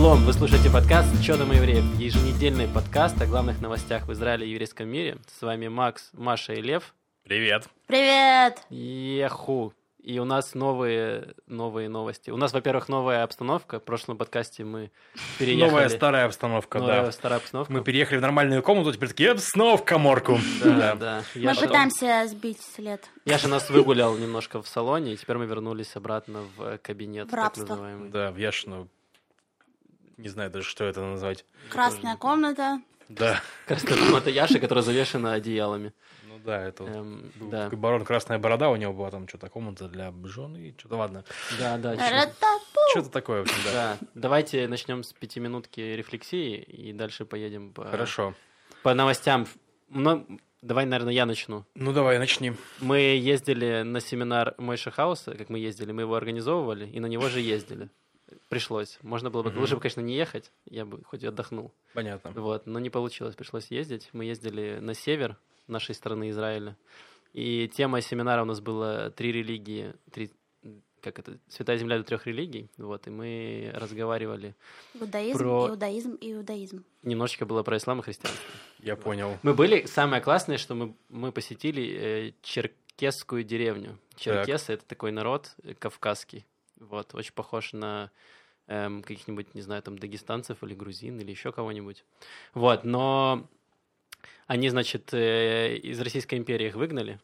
Шалом! Вы слушаете подкаст «Чё там евреев?» Еженедельный подкаст о главных новостях в Израиле и еврейском мире. С вами Макс, Маша и Лев. Привет. Привет! Еху! И у нас новые, новые новости. У нас, во-первых, новая обстановка. В прошлом подкасте мы переехали. Новая старая обстановка, Новая да. старая обстановка. Мы переехали в нормальную комнату, теперь такие, «Эп, снова в коморку. Да, да. Мы пытаемся сбить след. Яша нас выгулял немножко в салоне, и теперь мы вернулись обратно в кабинет, В так называемый. Да, в Яшину. Не знаю даже, что это назвать. Красная комната. Да. Красная комната Яши, которая завешена одеялами. Ну да, это вот Эм, был да. барон Красная Борода, у него была там что-то комната для жены, что-то ладно. Да, да. Что-то такое, в общем, да. Да, давайте начнем с пятиминутки рефлексии и дальше поедем по, Хорошо. по новостям. Ну, давай, наверное, я начну. Ну давай, начни. Мы ездили на семинар Мойша Хауса, как мы ездили, мы его организовывали, и на него же ездили. Пришлось. Можно было бы, Мгм. лучше бы, конечно, не ехать, я бы хоть и отдохнул. Понятно. Вот, но не получилось, пришлось ездить. Мы ездили на север нашей страны Израиля. И тема семинара у нас была три религии, три, как это, святая земля для трех религий. Вот, и мы разговаривали. Иудаизм, Про- иудаизм, иудаизм. Немножечко было про ислам и христианство. Я понял. Мы были, самое классное, что мы, мы посетили э, черкесскую деревню. Черкесы — это такой народ кавказский. Вот, очень похож на эм, каких-нибудь, не знаю, там, дагестанцев или грузин или еще кого-нибудь. Вот, но они, значит, э, из Российской империи их выгнали,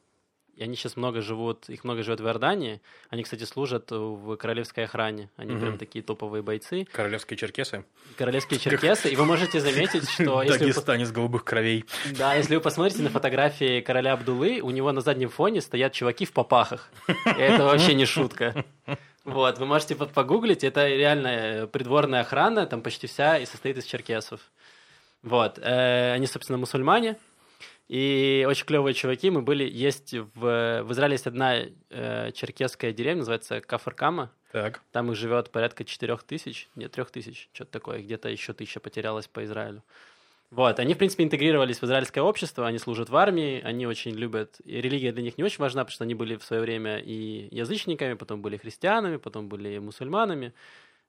и они сейчас много живут, их много живет в Иордании. Они, кстати, служат в королевской охране. Они Мгм. прям такие топовые бойцы. Королевские черкесы. Королевские черкесы. И вы можете заметить, что Дагестанец голубых кровей. да, если вы посмотрите на фотографии короля Абдулы, у него на заднем фоне стоят чуваки в попахах. И это вообще не шутка. Вот, вы можете по- погуглить, это реально э, придворная охрана, там почти вся и состоит из черкесов. Вот, э, они, собственно, мусульмане, и очень клевые чуваки. Мы были, есть в, в Израиле есть одна э, черкесская деревня, называется Кафаркама. Так. Там их живет порядка четырех тысяч, нет, трех тысяч, что-то такое, где-то еще тысяча потерялась по Израилю. Вот, они, в принципе, интегрировались в израильское общество, они служат в армии, они очень любят, и религия для них не очень важна, потому что они были в свое время и язычниками, потом были христианами, потом были мусульманами.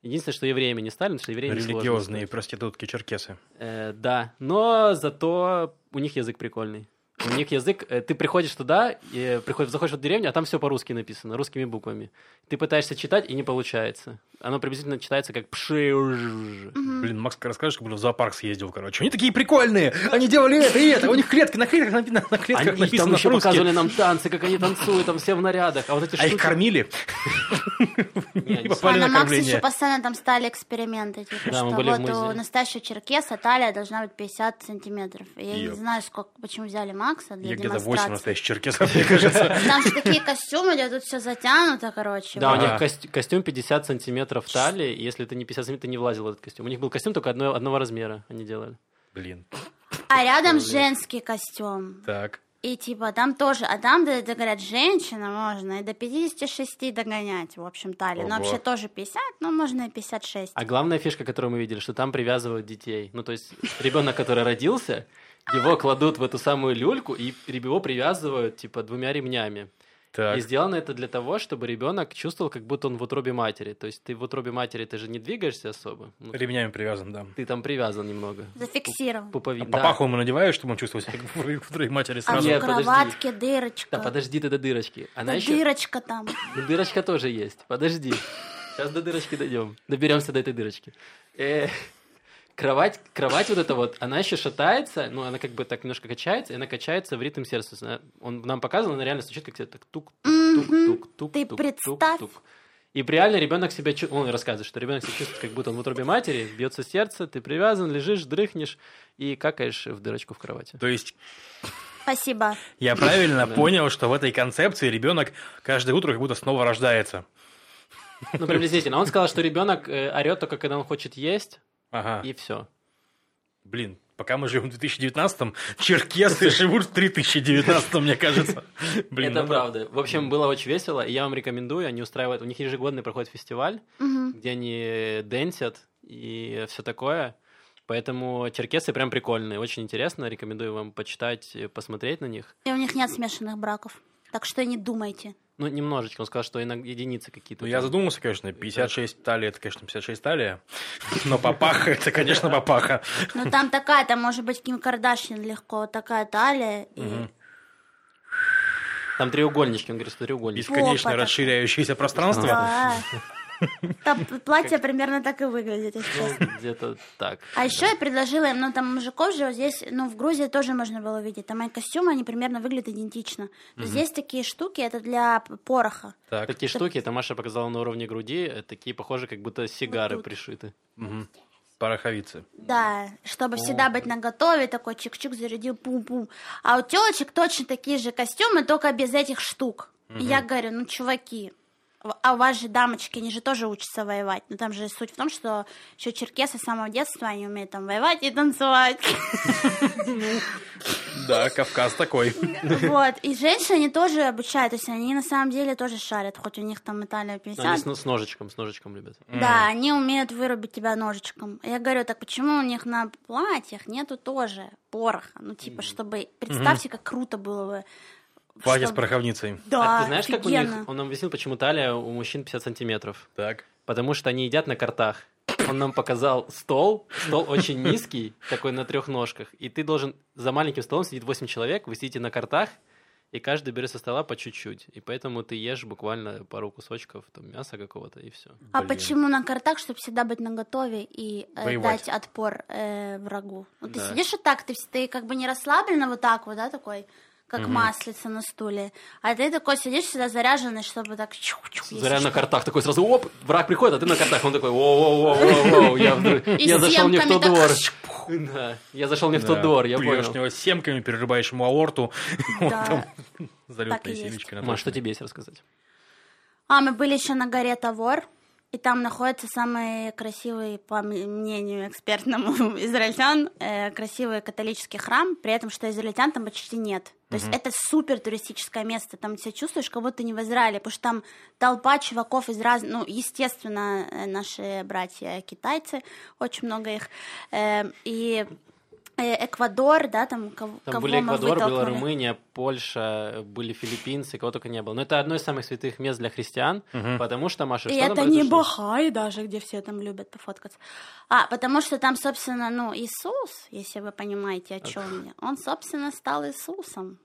Единственное, что евреями не стали, потому что сложно Религиозные проститутки черкесы. Э, да, но зато у них язык прикольный. У них язык, э, ты приходишь туда, и приходишь, заходишь в деревню, а там все по-русски написано, русскими буквами. Ты пытаешься читать, и не получается. Оно приблизительно читается как пши. Блин, Макс, расскажешь, как будто в зоопарк съездил, короче. Они такие прикольные! Они делали это и это! У них клетки на клетках, напи- на, на клетках Они там написано еще по-русски. показывали нам танцы, как они танцуют, там все в нарядах. А вот эти А их штуки- кормили? А на на Максе еще постоянно там стали эксперименты. Типа, Да, мы что вот у настоящего черкеса талия должна быть 50 сантиметров. Я не знаю, сколько, почему взяли Макса для Я где-то 8 демонстрации. настоящих черкесов, мне кажется. Там же такие костюмы, где тут все затянуто, короче. Да, у них костюм 50 сантиметров талии, и если ты не 50 сантиметров, ты не влазил в этот костюм. У них был костюм только одно- одного размера они делали. Блин. А рядом женский костюм. Так. И типа там тоже, а там, да, да, говорят, женщина можно и до 56 догонять, в общем, талии. Ого. Ну, вообще тоже 50, но можно и 56. А главная фишка, которую мы видели, что там привязывают детей. Ну, то есть ребенок, который родился, его кладут в эту самую люльку, и его привязывают, типа, двумя ремнями. Так. И сделано это для того, чтобы ребенок чувствовал, как будто он в утробе матери. То есть ты в утробе матери, ты же не двигаешься особо. Ну, Ремнями привязан, да. ты там привязан немного. Зафиксирован. Пупови- А да. папаху ему надеваешь, чтобы он чувствовал себя как в твоей матери А сразу. Нет, в подожди. кроватке дырочка. Да, подожди ты до дырочки. Она Да еще... дырочка там. Ну, Дырочка тоже есть. Подожди. Сейчас до дырочки дойдем. Доберемся до этой дырочки. Э, Кровать, кровать вот эта вот, она еще шатается, ну, она как бы так немножко качается, и она качается в ритм сердца. Он нам показывал, она реально стучит, как так тук тук тук тук тук Ты представь. И реально ребенок себя чувствует, он рассказывает, что ребенок себя чувствует, как будто он в утробе матери, бьется сердце, ты привязан, лежишь, дрыхнешь и какаешь в дырочку в кровати. То есть Спасибо. я правильно понял, что в этой концепции ребенок каждое утро как будто снова рождается. Ну, приблизительно. Он сказал, что ребенок э, орет только когда он хочет есть, Ага. и все. Блин, пока мы живем в 2019-м, черкесы живут в 3019-м, мне кажется. Блин, это ну да. правда. В общем, было очень весело, и я вам рекомендую. Они устраивают, у них ежегодный проходит фестиваль, Мгм. где они дэнсят и все такое. Поэтому черкесы прям прикольные, очень интересно. Рекомендую вам почитать, посмотреть на них. И у них нет смешанных браков. Так что не думайте. Ну, немножечко. Он сказал, что иногда единицы какие-то. Ну, я задумался, конечно, 56 талия, это, конечно, 56 талия. Но папаха, это, конечно, папаха. Ну там такая, там может быть Ким Кардашьян легко, такая талия. И... Там треугольнички, он говорит, что треугольнички. Бесконечно расширяющееся пространство. Там платье примерно так и выглядит, если Ну, честно. Где-то так. А еще я предложила им, ну там мужиков же вот здесь, ну в Грузии тоже можно было увидеть, там мои костюмы, они примерно выглядят идентично. Но Здесь такие штуки, это для пороха. Так, Такие штуки, это Маша показала на уровне груди, э, такие похожи, как будто сигары пришиты. мгм. пороховицы. Да, чтобы всегда быть наготове, такой чик-чик зарядил, пум-пум. А у телочек точно такие же костюмы, только без этих штук. И я говорю, ну, чуваки, а у вас же дамочки, они же тоже учатся воевать. Но там же суть в том, что еще черкесы с самого детства, они умеют там воевать и танцевать. Да, Кавказ такой. Вот, и женщины они тоже обучают, то есть они на самом деле тоже шарят, хоть у них там Италия Они 50. с, с ножичком, с ножичком любят. Да, они умеют вырубить тебя ножичком. Я говорю, так почему у них на платьях нету тоже пороха? Ну, типа, чтобы... Представьте, как круто было бы. Платье с чтобы- пороховницей. Да, а ты знаешь, как у офигенно. них? Он нам объяснил, почему талия у мужчин 50 сантиметров. Так. Потому что они едят на картах. Он нам показал стол, стол очень низкий, такой на трех ножках, и ты должен, за маленьким столом сидит 8 человек, вы сидите на картах, и каждый берет со стола по чуть-чуть, и поэтому ты ешь буквально пару кусочков там, мяса какого-то, и все. А Блин. почему на картах, чтобы всегда быть наготове и э, Воевать. дать отпор э, врагу? Ну, ты Да. сидишь и так, ты, ты как бы не расслабленно вот так вот, да, такой, как маслица на стуле, а ты такой сидишь всегда заряженный, чтобы так... чух-чух, если Заря на картах такой сразу, оп, враг приходит, а ты на картах, он такой, воу-воу-воу, я, я зашел не в тот двор. Да, я зашел не в тот двор, я понял. него семками, перерубаешь ему аорту. Да. там Так и залетная есть. семечка. на Маш, что тебе есть рассказать? А, мы были еще на горе Тавор, и там находится самый красивый, по мнению экспертному израильтян, э, красивый католический храм, при этом, что израильтян там почти нет. То есть это супер туристическое место, там себя чувствуешь, как будто не в Израиле, потому что там толпа чуваков из разных, ну, естественно, э, наши братья китайцы, очень много их, э, и Эквадор, да, там кого, Там были Эквадор, была. Румыния, Польша, были филиппинцы, кого только не было. Но это одно из самых святых мест для христиан, потому что, Маша, И что там это не? Бахай даже, где все там любят пофоткаться. А, потому что там, собственно, ну, Иисус, если вы понимаете, о чем я, он, собственно, стал Иисусом.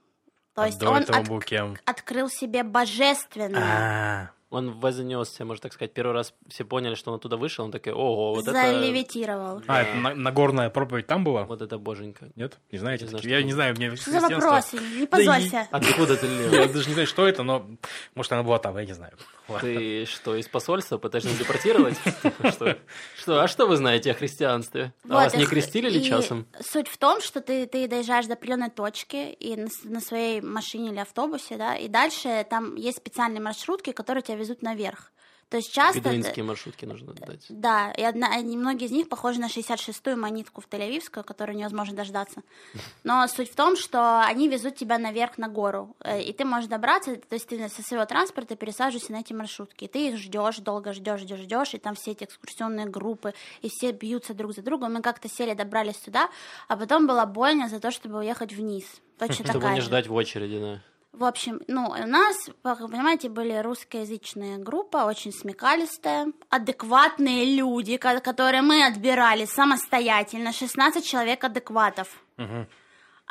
То А есть до он этого от- был кем? открыл себе божественное, А, Он вознесся, можно так сказать, первый раз все поняли, что он оттуда вышел, он такой, ого, вот это... залевитировал. А, это на- Нагорная проповедь там была? Вот это боженька. Нет? Не знаете? Не знаю, такие? Я не знаю, мне Что за вопросы? Не Да позорься. Откуда ты, Лев? Я даже не знаю, что это, но может она была там, я не знаю. Ты что, из посольства пытаешься депортировать? Что? Что? А что вы знаете о христианстве? А вас не и- крестили ли часом? Суть в том, что ты, ты доезжаешь до определенной точки и на своей машине или автобусе, да, и дальше там есть специальные маршрутки, которые тебя везут наверх. То есть часто... Бедуинские маршрутки нужно дать. Да, и одна, и многие из них похожи на 66-ю монетку в Тель-Авивскую, которую невозможно дождаться. Но суть в том, что они везут тебя наверх на гору, э, и ты можешь добраться, то есть ты со своего транспорта пересаживаешься на эти маршрутки, и ты их ждешь, долго ждешь, ждешь, ждешь, и там все эти экскурсионные группы, и все бьются друг за другом. Мы как-то сели, добрались сюда, а потом была бойня за то, чтобы уехать вниз. Точно Чтобы такая не же. ждать в очереди, да. В общем, ну, у нас, понимаете, были русскоязычная группа, очень смекалистая, адекватные люди, ко- которые мы отбирали самостоятельно, 16 человек адекватов.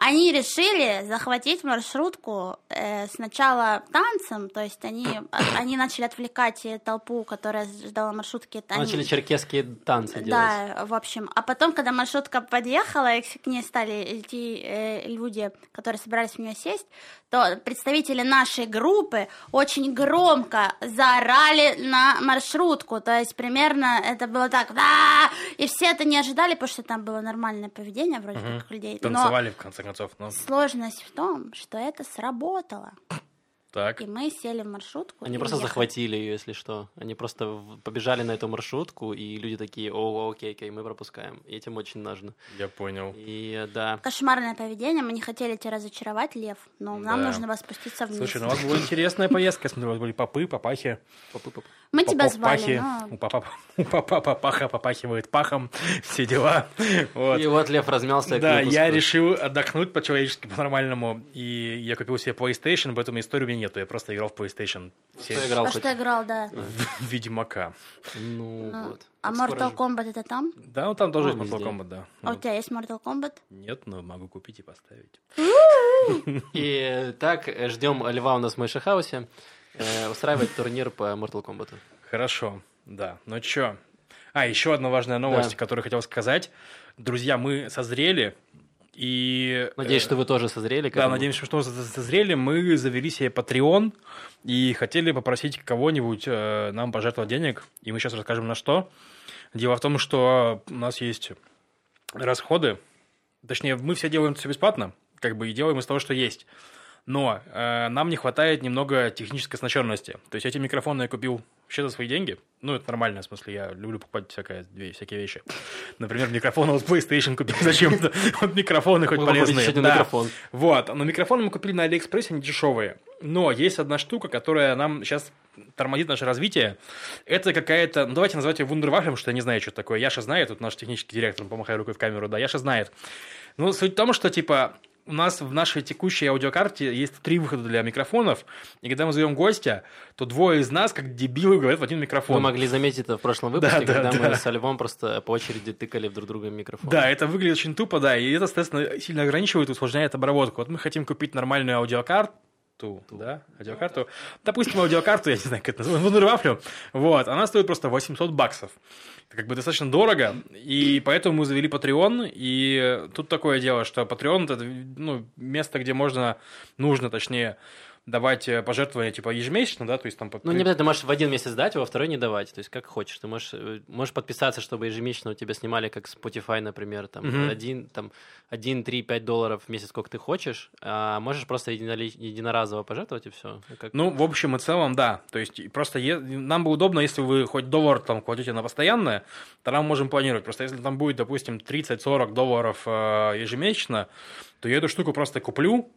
Они решили захватить маршрутку э, сначала танцем, то есть они, а- они начали отвлекать толпу, которая ждала маршрутки. они- Начали черкесские танцы делать. да, в общем. А потом, когда маршрутка подъехала, и к ней стали идти э, люди, которые собирались в нее сесть, то представители нашей группы очень громко заорали на маршрутку. То есть примерно это было так, да, и все это не ожидали, потому что там было нормальное поведение вроде как людей. Но Танцевали, в конце концов. Ну, сложность в том, что это сработало. Так. И мы сели в маршрутку. Они просто уехали. захватили ее, если что. Они просто побежали на эту маршрутку, и люди такие, о, окей, окей, мы пропускаем. И этим очень нужно. Я понял. И э, да, Кошмарное поведение, мы не хотели тебя разочаровать, Лев, но нам Да. нужно вас спуститься вниз. Слушай, ну у вас была интересная поездка. Я смотрю, у вас были попы, папахи. Попы-попы. Мы тебя звали, У папа, папаха попахивает пахом. Все дела. Вот. И вот Лев размялся. Да, я решил отдохнуть по-человечески, по-нормальному. И я купил себе PlayStation, поэтому история у меня нету, я просто играл в PlayStation. Все... Что играл? А что играл, да. В Ведьмака. Ну, ну вот. А Mortal Kombat это там? Да, ну там тоже есть Mortal Kombat, да. А у тебя есть Mortal Kombat? Нет, но могу купить и поставить. И так, ждем Льва у нас в Мэйшахаусе. Устраивать турнир по Mortal Kombat. Хорошо, да. Ну чё? А, еще одна важная новость, которую хотел сказать. Друзья, мы созрели, и... Надеюсь, что вы тоже созрели. Да, надеемся, что вы созрели. Мы завели себе Patreon и хотели попросить кого-нибудь э, нам пожертвовать денег. И мы сейчас расскажем на что. Дело в том, что у нас есть расходы. Точнее, мы все делаем все бесплатно, как бы и делаем из того, что есть. Но э, нам не хватает немного технической оснащенности. То есть эти микрофоны я купил вообще за свои деньги. Ну, это нормально, в смысле, я люблю покупать всякое, всякие вещи. Например, микрофон от PlayStation купил зачем-то. Вот микрофоны хоть полезные. Да. микрофон. Вот, но микрофоны мы купили на Алиэкспрессе, они дешевые. Но есть одна штука, которая нам сейчас тормозит наше развитие. Это какая-то, ну давайте называть ее вундервафлем, потому что я не знаю, что это такое. Яша знает, тут наш технический директор, помахай рукой в камеру, да, Яша знает. Ну, суть в том, что, типа, у нас в нашей текущей аудиокарте есть три выхода для микрофонов, и когда мы зовем гостя, то двое из нас, как дебилы, говорят в один микрофон. Вы могли заметить это в прошлом выпуске, да, когда да, мы да. с Львом просто по очереди тыкали в друг друга микрофон. Да, это выглядит очень тупо, да, и это, соответственно, сильно ограничивает и усложняет обработку. Вот мы хотим купить нормальную аудиокарту, Ту, да, аудиокарту. Допустим, аудиокарту, я не знаю, как это называется, вафлю. Вот, она стоит просто 800 баксов. Это как бы достаточно дорого, и поэтому мы завели Patreon, и тут такое дело, что Patreon – это ну, место, где можно, нужно, точнее, давать э, пожертвования типа ежемесячно, да, то есть там... Ну, не обязательно, ты можешь в один месяц дать, а во второй не давать, то есть как хочешь. Ты можешь, э, можешь подписаться, чтобы ежемесячно у тебя снимали, как Spotify, например, там, угу. один, там, один, три, пять долларов в месяц, сколько ты хочешь, а можешь просто единоразово пожертвовать и все. Ну, как... Ну, в общем и целом, да, то есть просто е... нам бы удобно, если вы хоть доллар там кладете на постоянное, тогда мы можем планировать. Просто если там будет, допустим, 30-40 долларов э, ежемесячно, то я эту штуку просто куплю,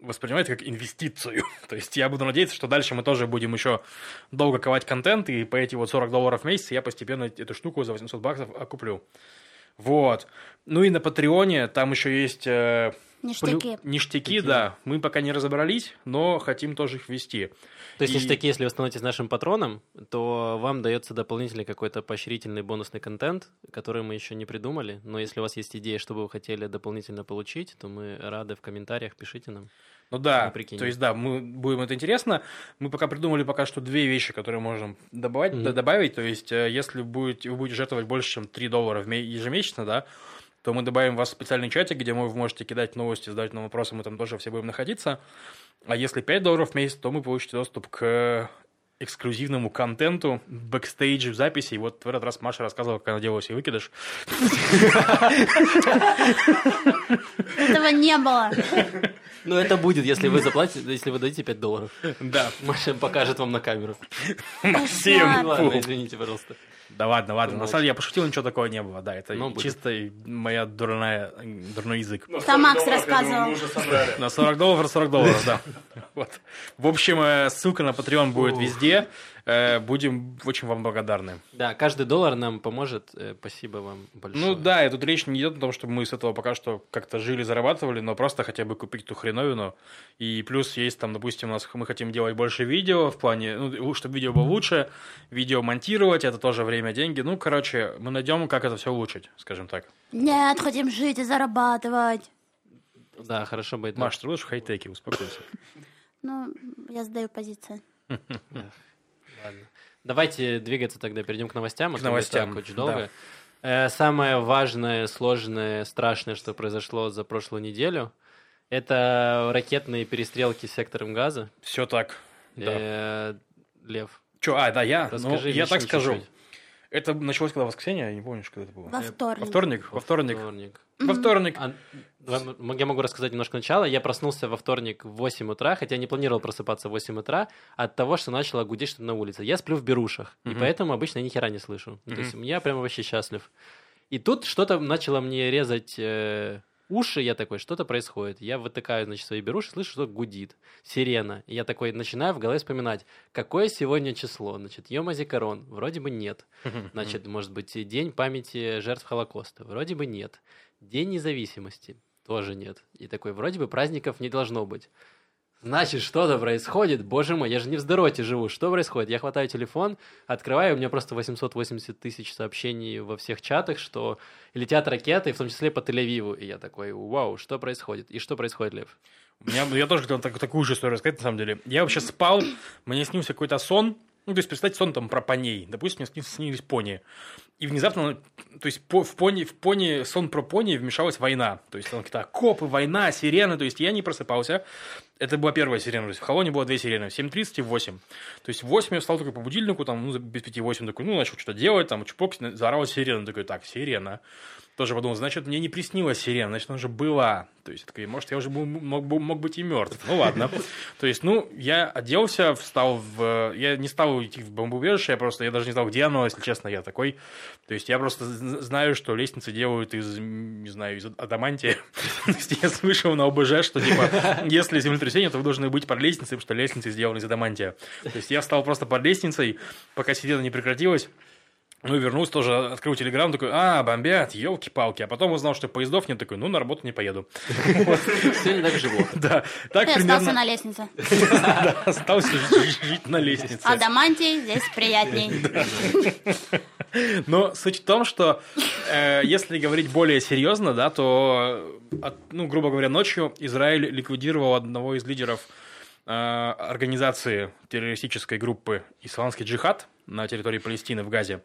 воспринимать как инвестицию. То есть я буду надеяться, что дальше мы тоже будем еще долго ковать контент, и по эти вот 40 долларов в месяц я постепенно эту штуку за 800 баксов окуплю. Вот. Ну и на Патреоне там еще есть... Э, ништяки. Плю... Ништяки, да. Мы пока не разобрались, но хотим тоже их ввести. То есть, и... ништяки, если вы становитесь нашим патроном, то вам дается дополнительный какой-то поощрительный бонусный контент, который мы еще не придумали. Но если у вас есть идеи, что бы вы хотели дополнительно получить, то мы рады в комментариях, пишите нам. Ну да, то есть да, мы будем это интересно. Мы пока придумали пока что две вещи, которые можем добавить. Mm-hmm. добавить. То есть э, если будет, вы будете жертвовать больше, чем 3 доллара ежемесячно, да, то мы добавим вас в специальный чатик, где вы можете кидать новости, задать нам вопросы, мы там тоже все будем находиться. А если 5 долларов в месяц, то мы получите доступ к эксклюзивному контенту, бэкстейдж записи. И вот в этот раз Маша рассказывала, как она делала себе выкидыш. Этого не было. Ну, это будет, если вы заплатите, если вы дадите 5 долларов. Да. Маша покажет вам на камеру. Максим! Ладно, извините, пожалуйста. Да ладно, ладно. На самом деле я пошутил, ничего такого не было. Да, это ну, чисто моя дурная, дурной язык. Там Макс рассказывал. На 40 долларов, 40 долларов, да. Вот. В общем, э, ссылка на Patreon будет везде. Э, будем очень вам благодарны. Да, каждый доллар нам поможет. Э, спасибо вам большое. Ну да, и тут речь не идет о том, чтобы мы с этого пока что как-то жили, зарабатывали, но просто хотя бы купить ту хреновину. И плюс есть там, допустим, у нас мы хотим делать больше видео в плане, ну, чтобы видео было лучше, видео монтировать, это тоже время, деньги. Ну, короче, мы найдем, как это все улучшить, скажем так. Нет, хотим жить и зарабатывать. Да, хорошо будет. Маш, ты будешь в хай-теке, успокойся. Ну, я сдаю позицию. Ладно. Давайте двигаться тогда, перейдем к новостям. А к новостям, очень долго. Да. Э, самое важное, сложное, страшное, что произошло за прошлую неделю, это ракетные перестрелки с сектором газа. Все так. Да. Лев. Че, а, да, я. Расскажи, ну, я так скажу. Чуть-чуть. Это началось когда воскресенье, я не помню, когда это было. Во вторник. Во вторник? Во вторник. Во вторник. Во вторник. А, я могу рассказать немножко начала. Я проснулся во вторник в 8 утра, хотя не планировал просыпаться в 8 утра, от того, что начало гудеть что-то на улице. Я сплю в берушах, mm-hmm. и поэтому обычно я ни хера не слышу. Mm-hmm. То есть я прямо вообще счастлив. И тут что-то начало мне резать э, уши, я такой, что-то происходит. Я вытыкаю, значит, свои беруши, слышу, что гудит. Сирена. И я такой начинаю в голове вспоминать, какое сегодня число. Значит, Йома Зикарон. Вроде бы нет. Значит, может быть, День памяти жертв Холокоста. Вроде бы нет. День независимости. Тоже нет. И такой, вроде бы праздников не должно быть. Значит, что-то происходит. Боже мой, я же не в здороте живу. Что происходит? Я хватаю телефон, открываю, у меня просто 880 тысяч сообщений во всех чатах, что летят ракеты, в том числе по Тель-Авиву. И я такой, вау, что происходит? И что происходит, Лев? У меня, я тоже хотел так, такую же историю рассказать, на самом деле. Я вообще спал, мне снился какой-то сон, ну, то есть, представьте, сон там про поней. Допустим, мне снились пони. И внезапно, то есть, по, в, пони, в пони, сон про пони вмешалась война. То есть, там какие-то копы, война, сирены. То есть, я не просыпался. Это была первая сирена. То есть, в Холоне было две сирены. В 7.30 и в 8. То есть, в 8 я встал только по будильнику, там, ну, без 5-8, такой, ну, начал что-то делать, там, чпок, заорала сирена. Такой, так, сирена. Тоже подумал, значит, мне не приснилась сирена, значит, она уже была. То есть, такой, может, я уже был, мог, мог быть и мертв. Ну, ладно. То есть, ну, я оделся, встал в... Я не стал идти в бомбоубежище, я просто, я даже не знал, где оно, если честно, я такой. То есть, я просто знаю, что лестницы делают из, не знаю, из адамантия. То есть, я слышал на ОБЖ, что, типа, если землетрясение, то вы должны быть под лестницей, потому что лестницы сделаны из адамантия. То есть, я встал просто под лестницей, пока сирена не прекратилась. Ну и вернулся тоже, открыл телеграм, такой, а, бомбят, елки-палки. А потом узнал, что поездов нет, такой, ну, на работу не поеду. Сегодня так живу. Да, так примерно... остался на лестнице. Да, остался жить на лестнице. Адамантий здесь приятней. Но суть в том, что э, если говорить более серьезно, да, то, от, ну, грубо говоря, ночью Израиль ликвидировал одного из лидеров э, организации террористической группы «Исламский джихад» на территории Палестины в Газе.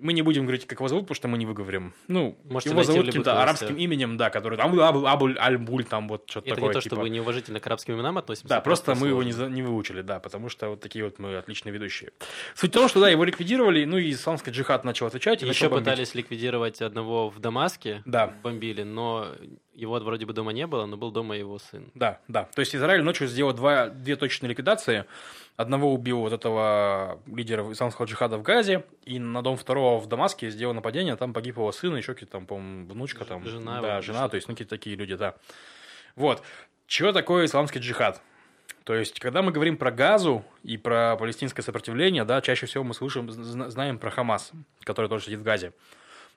Мы не будем говорить, как его зовут, потому что мы не выговорим. Ну, Можете его зовут каким-то арабским именем, да, который там Абу, Абу Аль-Буль, там вот что-то Это такое. не то, типа. что вы неуважительно к арабским именам относимся. Да, просто мы его не, не выучили, да, потому что вот такие вот мы отличные ведущие. Суть в том, что да, его ликвидировали, ну и исламский джихад начал отвечать. и Еще бомбить. пытались ликвидировать одного в Дамаске, Да. бомбили, но его вроде бы дома не было, но был дома его сын. Да, да. То есть Израиль ночью сделал два, две точечные ликвидации. Одного убил вот этого лидера исламского джихада в Газе, и на дом второго в Дамаске сделал нападение, там погиб его сын, еще какие-то там, по-моему, внучка там. Жена Да, жена, то есть, ну, какие-то такие люди, да. Вот. Чего такое исламский джихад? То есть, когда мы говорим про Газу и про палестинское сопротивление, да, чаще всего мы слышим, зна- знаем про Хамас, который тоже сидит в Газе.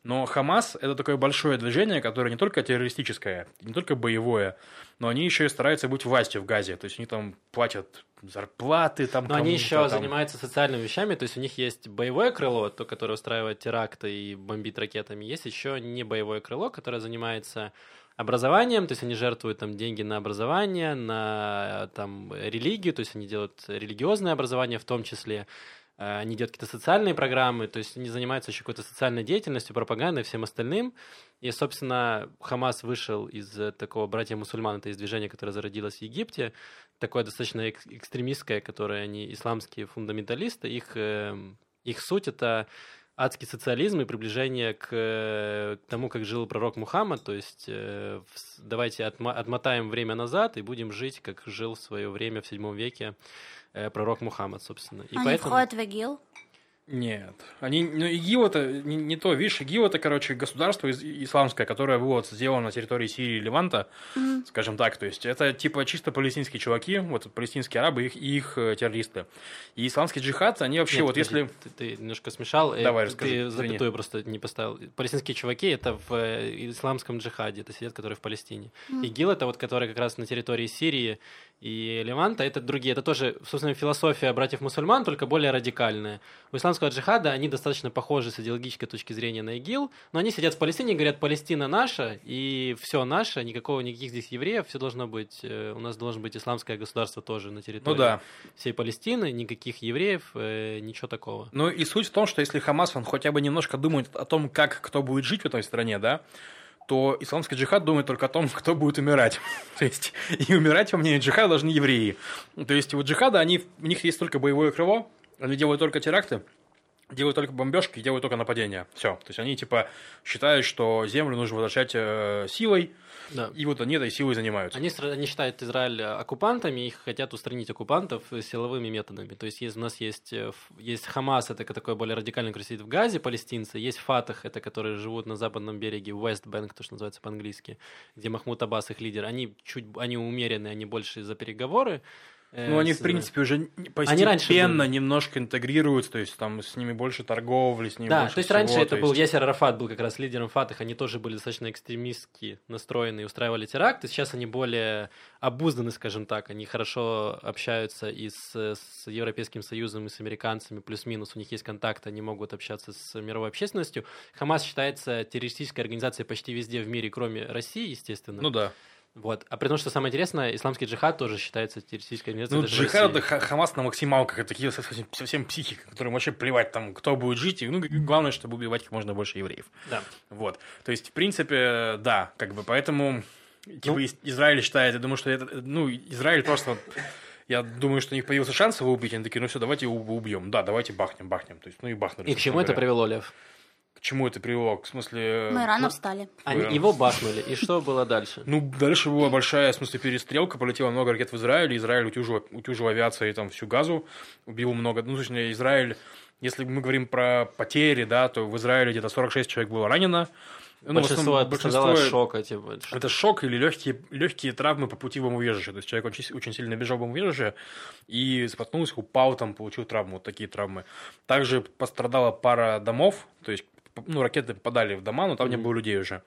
Но Хамас – это такое большое движение, которое не только террористическое, не только боевое, но они еще и стараются быть властью в Газе. То есть они там платят зарплаты, там Но они еще там. занимаются социальными вещами, то есть у них есть боевое крыло, то, которое устраивает теракты и бомбит ракетами, есть еще не боевое крыло, которое занимается образованием, то есть они жертвуют там деньги на образование, на там религию, то есть они делают религиозное образование в том числе, Э, они делают какие-то социальные программы, то есть они занимаются еще какой-то социальной деятельностью, пропагандой всем остальным. И, собственно, Хамас вышел из э, такого братья-мусульман, это из движения, которое зародилось в Египте, такое достаточно эк- экстремистское, которое они исламские фундаменталисты, их, эм, их суть это адский социализм и приближение к, э, к тому, как жил пророк Мухаммад, то есть э, давайте отма- отмотаем время назад и будем жить, как жил в свое время в седьмом веке э, пророк Мухаммад, собственно. И Они входят в ИГИЛ. Нет. Они, ну, ИГИЛ это не, не то. Видишь, ИГИЛ это, короче, государство из- исламское, которое вот сделано на территории Сирии и Леванта, скажем так. То есть это типа чисто палестинские чуваки, вот палестинские арабы их, и их э, террористы. И исламский джихад, они вообще Нет, вот подожди, если... Ты, ты немножко смешал. э, Давай, ты расскажи, извини. запятую просто не поставил. Палестинские чуваки — это в э, исламском джихаде, это сидят, которые в Палестине. ИГИЛ — это вот, которые как раз на территории Сирии и Леванта, это другие. Это тоже, собственно, философия братьев-мусульман, только более радикальная. У исламского джихада они достаточно похожи с идеологической точки зрения на ИГИЛ, но они сидят в Палестине и говорят, Палестина наша, и все наше, никакого, никаких здесь евреев, все должно быть, э, у нас должно быть исламское государство тоже на территории Ну да. всей Палестины, никаких евреев, э, ничего такого. Ну и суть в том, что если Хамас, он хотя бы немножко думает о том, как кто будет жить в этой стране, да, то исламский джихад думает только о том, кто будет умирать. То есть, и умирать, по мнению джихада, должны евреи. То есть, вот джихада, они, у них есть только боевое крыло, они делают только теракты, делают только бомбежки, делают только нападения. Все. То есть, они, типа, считают, что землю нужно возвращать э, силой, Да. и вот они этой силой занимаются. Они, они считают Израиль э, оккупантами, их хотят устранить оккупантов э, силовыми методами. То есть, есть у нас есть, э, есть Хамас, это такой более радикальный, который сидит в Газе, палестинцы, есть Фатах, это которые живут на западном береге, Bank, то, что называется по-английски, где Махмуд Аббас их лидер. Они чуть, они умеренные, они больше за переговоры, Ну, они, с- в принципе, уже Они раньше постепенно были. немножко интегрируются, то есть там с ними больше торговли, с ними Да, больше то есть всего, раньше это то был есть- Ясер Арафат, был как раз лидером Фатах, они тоже были достаточно экстремистски настроены и устраивали теракты. Сейчас они более обузданы, скажем так, они хорошо общаются и с, с Европейским Союзом, и с американцами, плюс-минус, у них есть контакты, они могут общаться с мировой общественностью. Хамас считается террористической организацией почти везде в мире, кроме России, естественно. Ну да. Вот. А при том, что самое интересное, исламский джихад тоже считается террористической организацией. Ну, джихад. Ха- Хамас на максималках, это такие совсем, совсем психи, которым вообще плевать, там, кто будет жить, и, ну, главное, чтобы убивать как можно больше евреев. Да. Вот. То есть, в принципе, да, как бы, поэтому, типа, Ну. Израиль считает, я думаю, что это, ну, Израиль просто, я думаю, что у них появился шанс его убить, они такие, ну все, давайте его убьем. Да, давайте бахнем, бахнем. То есть, ну и бахнули. И к чему это привело, Лев? Чему это привело? В смысле... Мы рано ну, встали. Они, его бахнули. И что было дальше? Ну, дальше была большая, в смысле, перестрелка, полетело много ракет в Израиль, Израиль утюжил, утюжил авиацией там всю газу, убил много, ну, точнее, Израиль, если мы говорим про потери, да, то в Израиле где-то 46 человек было ранено. Ну, большинство основном от шока. Типа, что- Это шок или легкие, легкие травмы по пути в бомбоубежище. То есть человек очень, очень сильно бежал в бомбоубежище и споткнулся, упал, там, получил травму, вот такие травмы. Также пострадала пара домов, то есть ну, ракеты попадали в дома, но там не Мгм. было людей уже.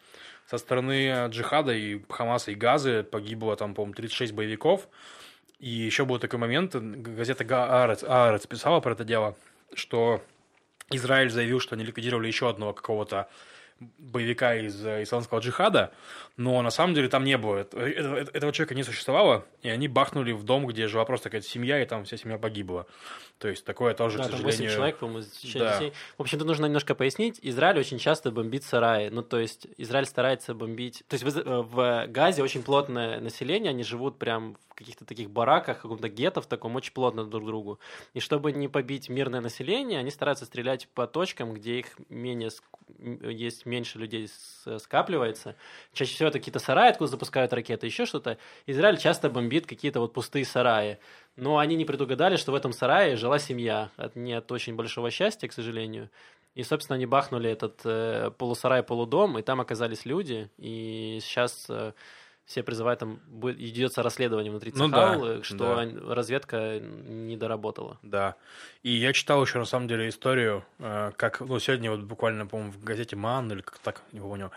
Со стороны джихада и Хамаса и Газы погибло там, по-моему, 36 боевиков. И еще был такой момент, газета Аарец, Аарец писала про это дело, что Израиль заявил, что они ликвидировали еще одного какого-то боевика из э, исламского джихада, но на самом деле там не было. Это- это- Этого человека не существовало, и они бахнули в дом, где жила просто какая-то семья, и там вся семья погибла. То есть такое тоже, Да, к сожалению... 8 человек, по-моему, Да. детей. В общем, тут нужно немножко пояснить. Израиль очень часто бомбит сараи. Ну, то есть, Израиль старается бомбить... То есть, в, э, Газе очень плотное население, они живут прям в каких-то таких бараках, каком-то гетто в таком, очень плотно друг к другу. И чтобы не побить мирное население, они стараются стрелять по точкам, где их менее есть меньше людей с- скапливается. Чаще всего это какие-то сараи, откуда запускают ракеты, еще что-то. Израиль часто бомбит какие-то вот пустые сараи. Но они не предугадали, что в этом сарае жила семья. От, не от очень большого счастья, к сожалению. И, собственно, они бахнули этот э, полусарай, полудом, и там оказались люди. И сейчас э, все призывают, там будет, идется расследование внутри Ну Цехал, да, э, что да. разведка не доработала. Да. И я читал еще, на самом деле, историю, э, как, ну, сегодня вот буквально, по-моему, в газете «Ман» или как так, не помню.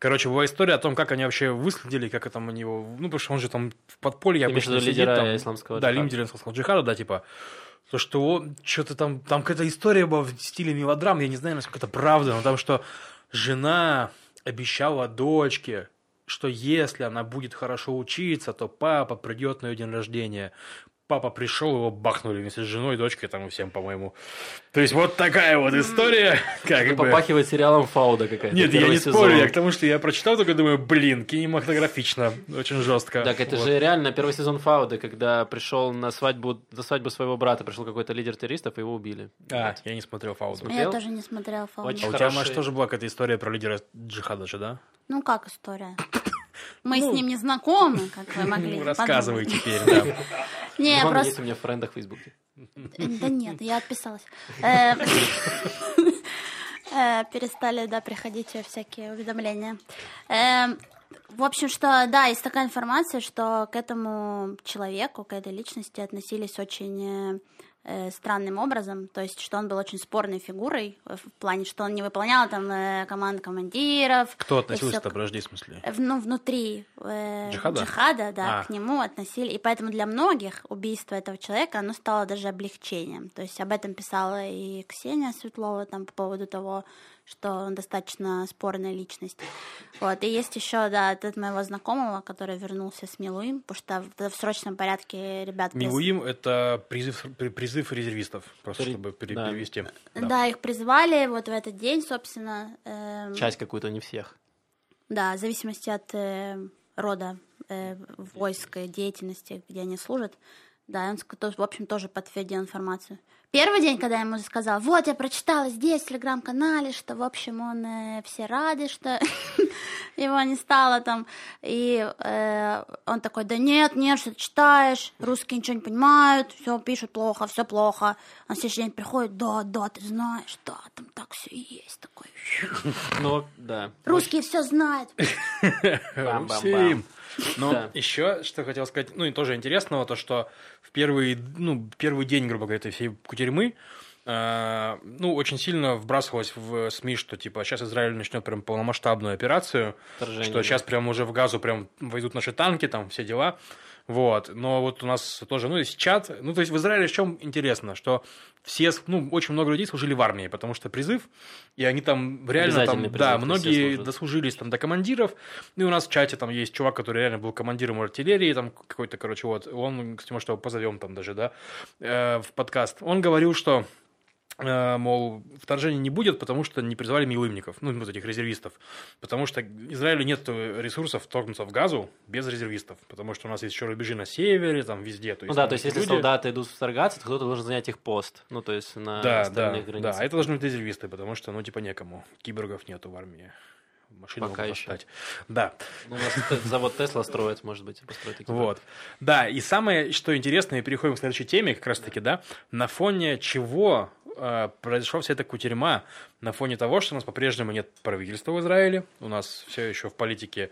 Короче, была история о том, как они вообще выследили, как это они его... Ну, потому что он же там в подполье обычно сидит лидера там. исламского Да, джихада? лидера исламского джихада, да, типа. То, что он, что-то там, там какая-то история была в стиле мелодрам, я не знаю, насколько это правда, но там, что жена обещала дочке, что если она будет хорошо учиться, то папа придет на ее день рождения. Папа пришел, его бахнули вместе с женой, дочкой там и всем, по-моему. То есть вот такая вот история. Как Это бы... попахивает сериалом Фауда какая-то. Нет, я не сезон. спорю, я к тому, что я прочитал, только думаю, блин, кинематографично, очень жестко. Так, это Вот. же реально первый сезон Фауда, когда пришел на свадьбу, на свадьбу своего брата, пришел какой-то лидер террористов, и его убили. А, Вот. я не смотрел Фауду. Смотрел? Я тоже не смотрела Фауну. Очень А у тебя, хороший. Маш, тоже была какая-то история про лидера джихада же, да? Ну, как история? Мы Ну. с ним не знакомы, как вы могли Ну, подумать. рассказывай теперь, да. Не, Он просто... есть у меня в френдах в Фейсбуке. Да нет, я отписалась. Э, э, Перестали, да, приходить всякие уведомления. Э, В общем, что, да, есть такая информация, что к этому человеку, к этой личности относились очень э, странным образом, то есть, что он был очень спорной фигурой э, в плане, что он не выполнял там э, команд командиров. Кто относился к подожди, в смысле? в- ну, внутри э, Джихада? да, А. к нему относили. И поэтому для многих убийство этого человека, оно стало даже облегчением. То есть об этом писала и Ксения Светлова там по поводу того, что он достаточно спорная личность. Вот. И есть еще, да, от моего знакомого, который вернулся с Милуим, потому что в, в срочном порядке ребят... Милуим – это призыв, при- призыв резервистов, просто При- чтобы пере- да. перевести. Да. их призвали вот в этот день, собственно. эм, Часть какую-то, не всех. Да, в зависимости от э, рода э, войск деятельности, где они служат. Да, он, в общем, тоже подтвердил информацию. Первый день, когда я ему сказала, вот, я прочитала здесь, в телеграм-канале, что, в общем, он э, все рады, что его не стало там. И э, он такой, да нет, нет, что ты читаешь, русские ничего не понимают, все пишут плохо, все плохо. Он следующий день приходит, да, да, ты знаешь, да, там так все и есть, такой. Ну, да. Русские все знают. Бам-бам-бам. Но да. еще, что хотел сказать, ну и тоже интересного, то что в первый, ну, первый день, грубо говоря, этой всей кутерьмы, э, ну, очень сильно вбрасывалось в СМИ, что, типа, сейчас Израиль начнет прям полномасштабную операцию, Вторжение, что сейчас прям уже в газу прям войдут наши танки, там, все дела. Вот. Но вот у нас тоже, ну, есть чат. Ну, то есть в Израиле в чем интересно, что все, ну, очень много людей служили в армии, потому что призыв, и они там реально там, призыв, да, многие дослужились там до командиров. Ну, и у нас в чате там есть чувак, который реально был командиром артиллерии, там какой-то, короче, вот, он, кстати, может, его позовем там даже, да, э, в подкаст. Он говорил, что мол, вторжения не будет, потому что не призвали милымников, ну, вот этих резервистов. Потому что Израилю нет ресурсов вторгнуться в газу без резервистов. Потому что у нас есть еще рубежи на севере, там везде. То есть, ну да, то есть, если люди... солдаты идут вторгаться, то кто-то должен занять их пост. Ну, то есть, на да, остальных да, границах. Да, это должны быть резервисты, потому что, ну, типа, некому. Киборгов нету в армии. Машину Пока еще. Достать. Да. Ну, у нас завод Тесла строит, может быть, построить такие. Вот. Да, и самое, что интересно, и переходим к следующей теме, как раз-таки, да, на фоне чего э, произошла вся эта кутерьма на фоне того, что у нас по-прежнему нет правительства в Израиле, у нас все еще в политике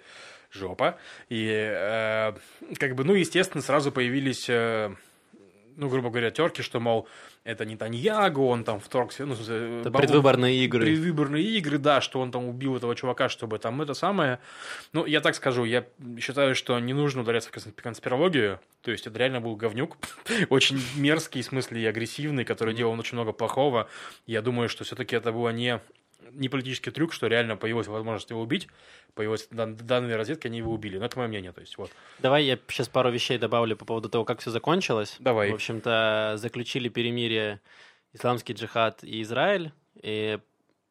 жопа, и э, как бы, ну, естественно, сразу появились, э, ну, грубо говоря, терки, что, мол, это не Таньягу, он там вторгся, ну, это предвыборные игры. Предвыборные игры, да, что он там убил этого чувака, чтобы там это самое. Ну, я так скажу, я считаю, что не нужно ударяться в конспирологию, то есть это реально был говнюк, очень мерзкий, в смысле, и агрессивный, который делал очень много плохого. Я думаю, что все-таки это было не не политический трюк, что реально появилась возможность его убить, появилась данные разведки, они его убили. Но это мое мнение. То есть, вот. Давай я сейчас пару вещей добавлю по поводу того, как все закончилось. Давай. В общем-то, заключили перемирие исламский джихад и Израиль. И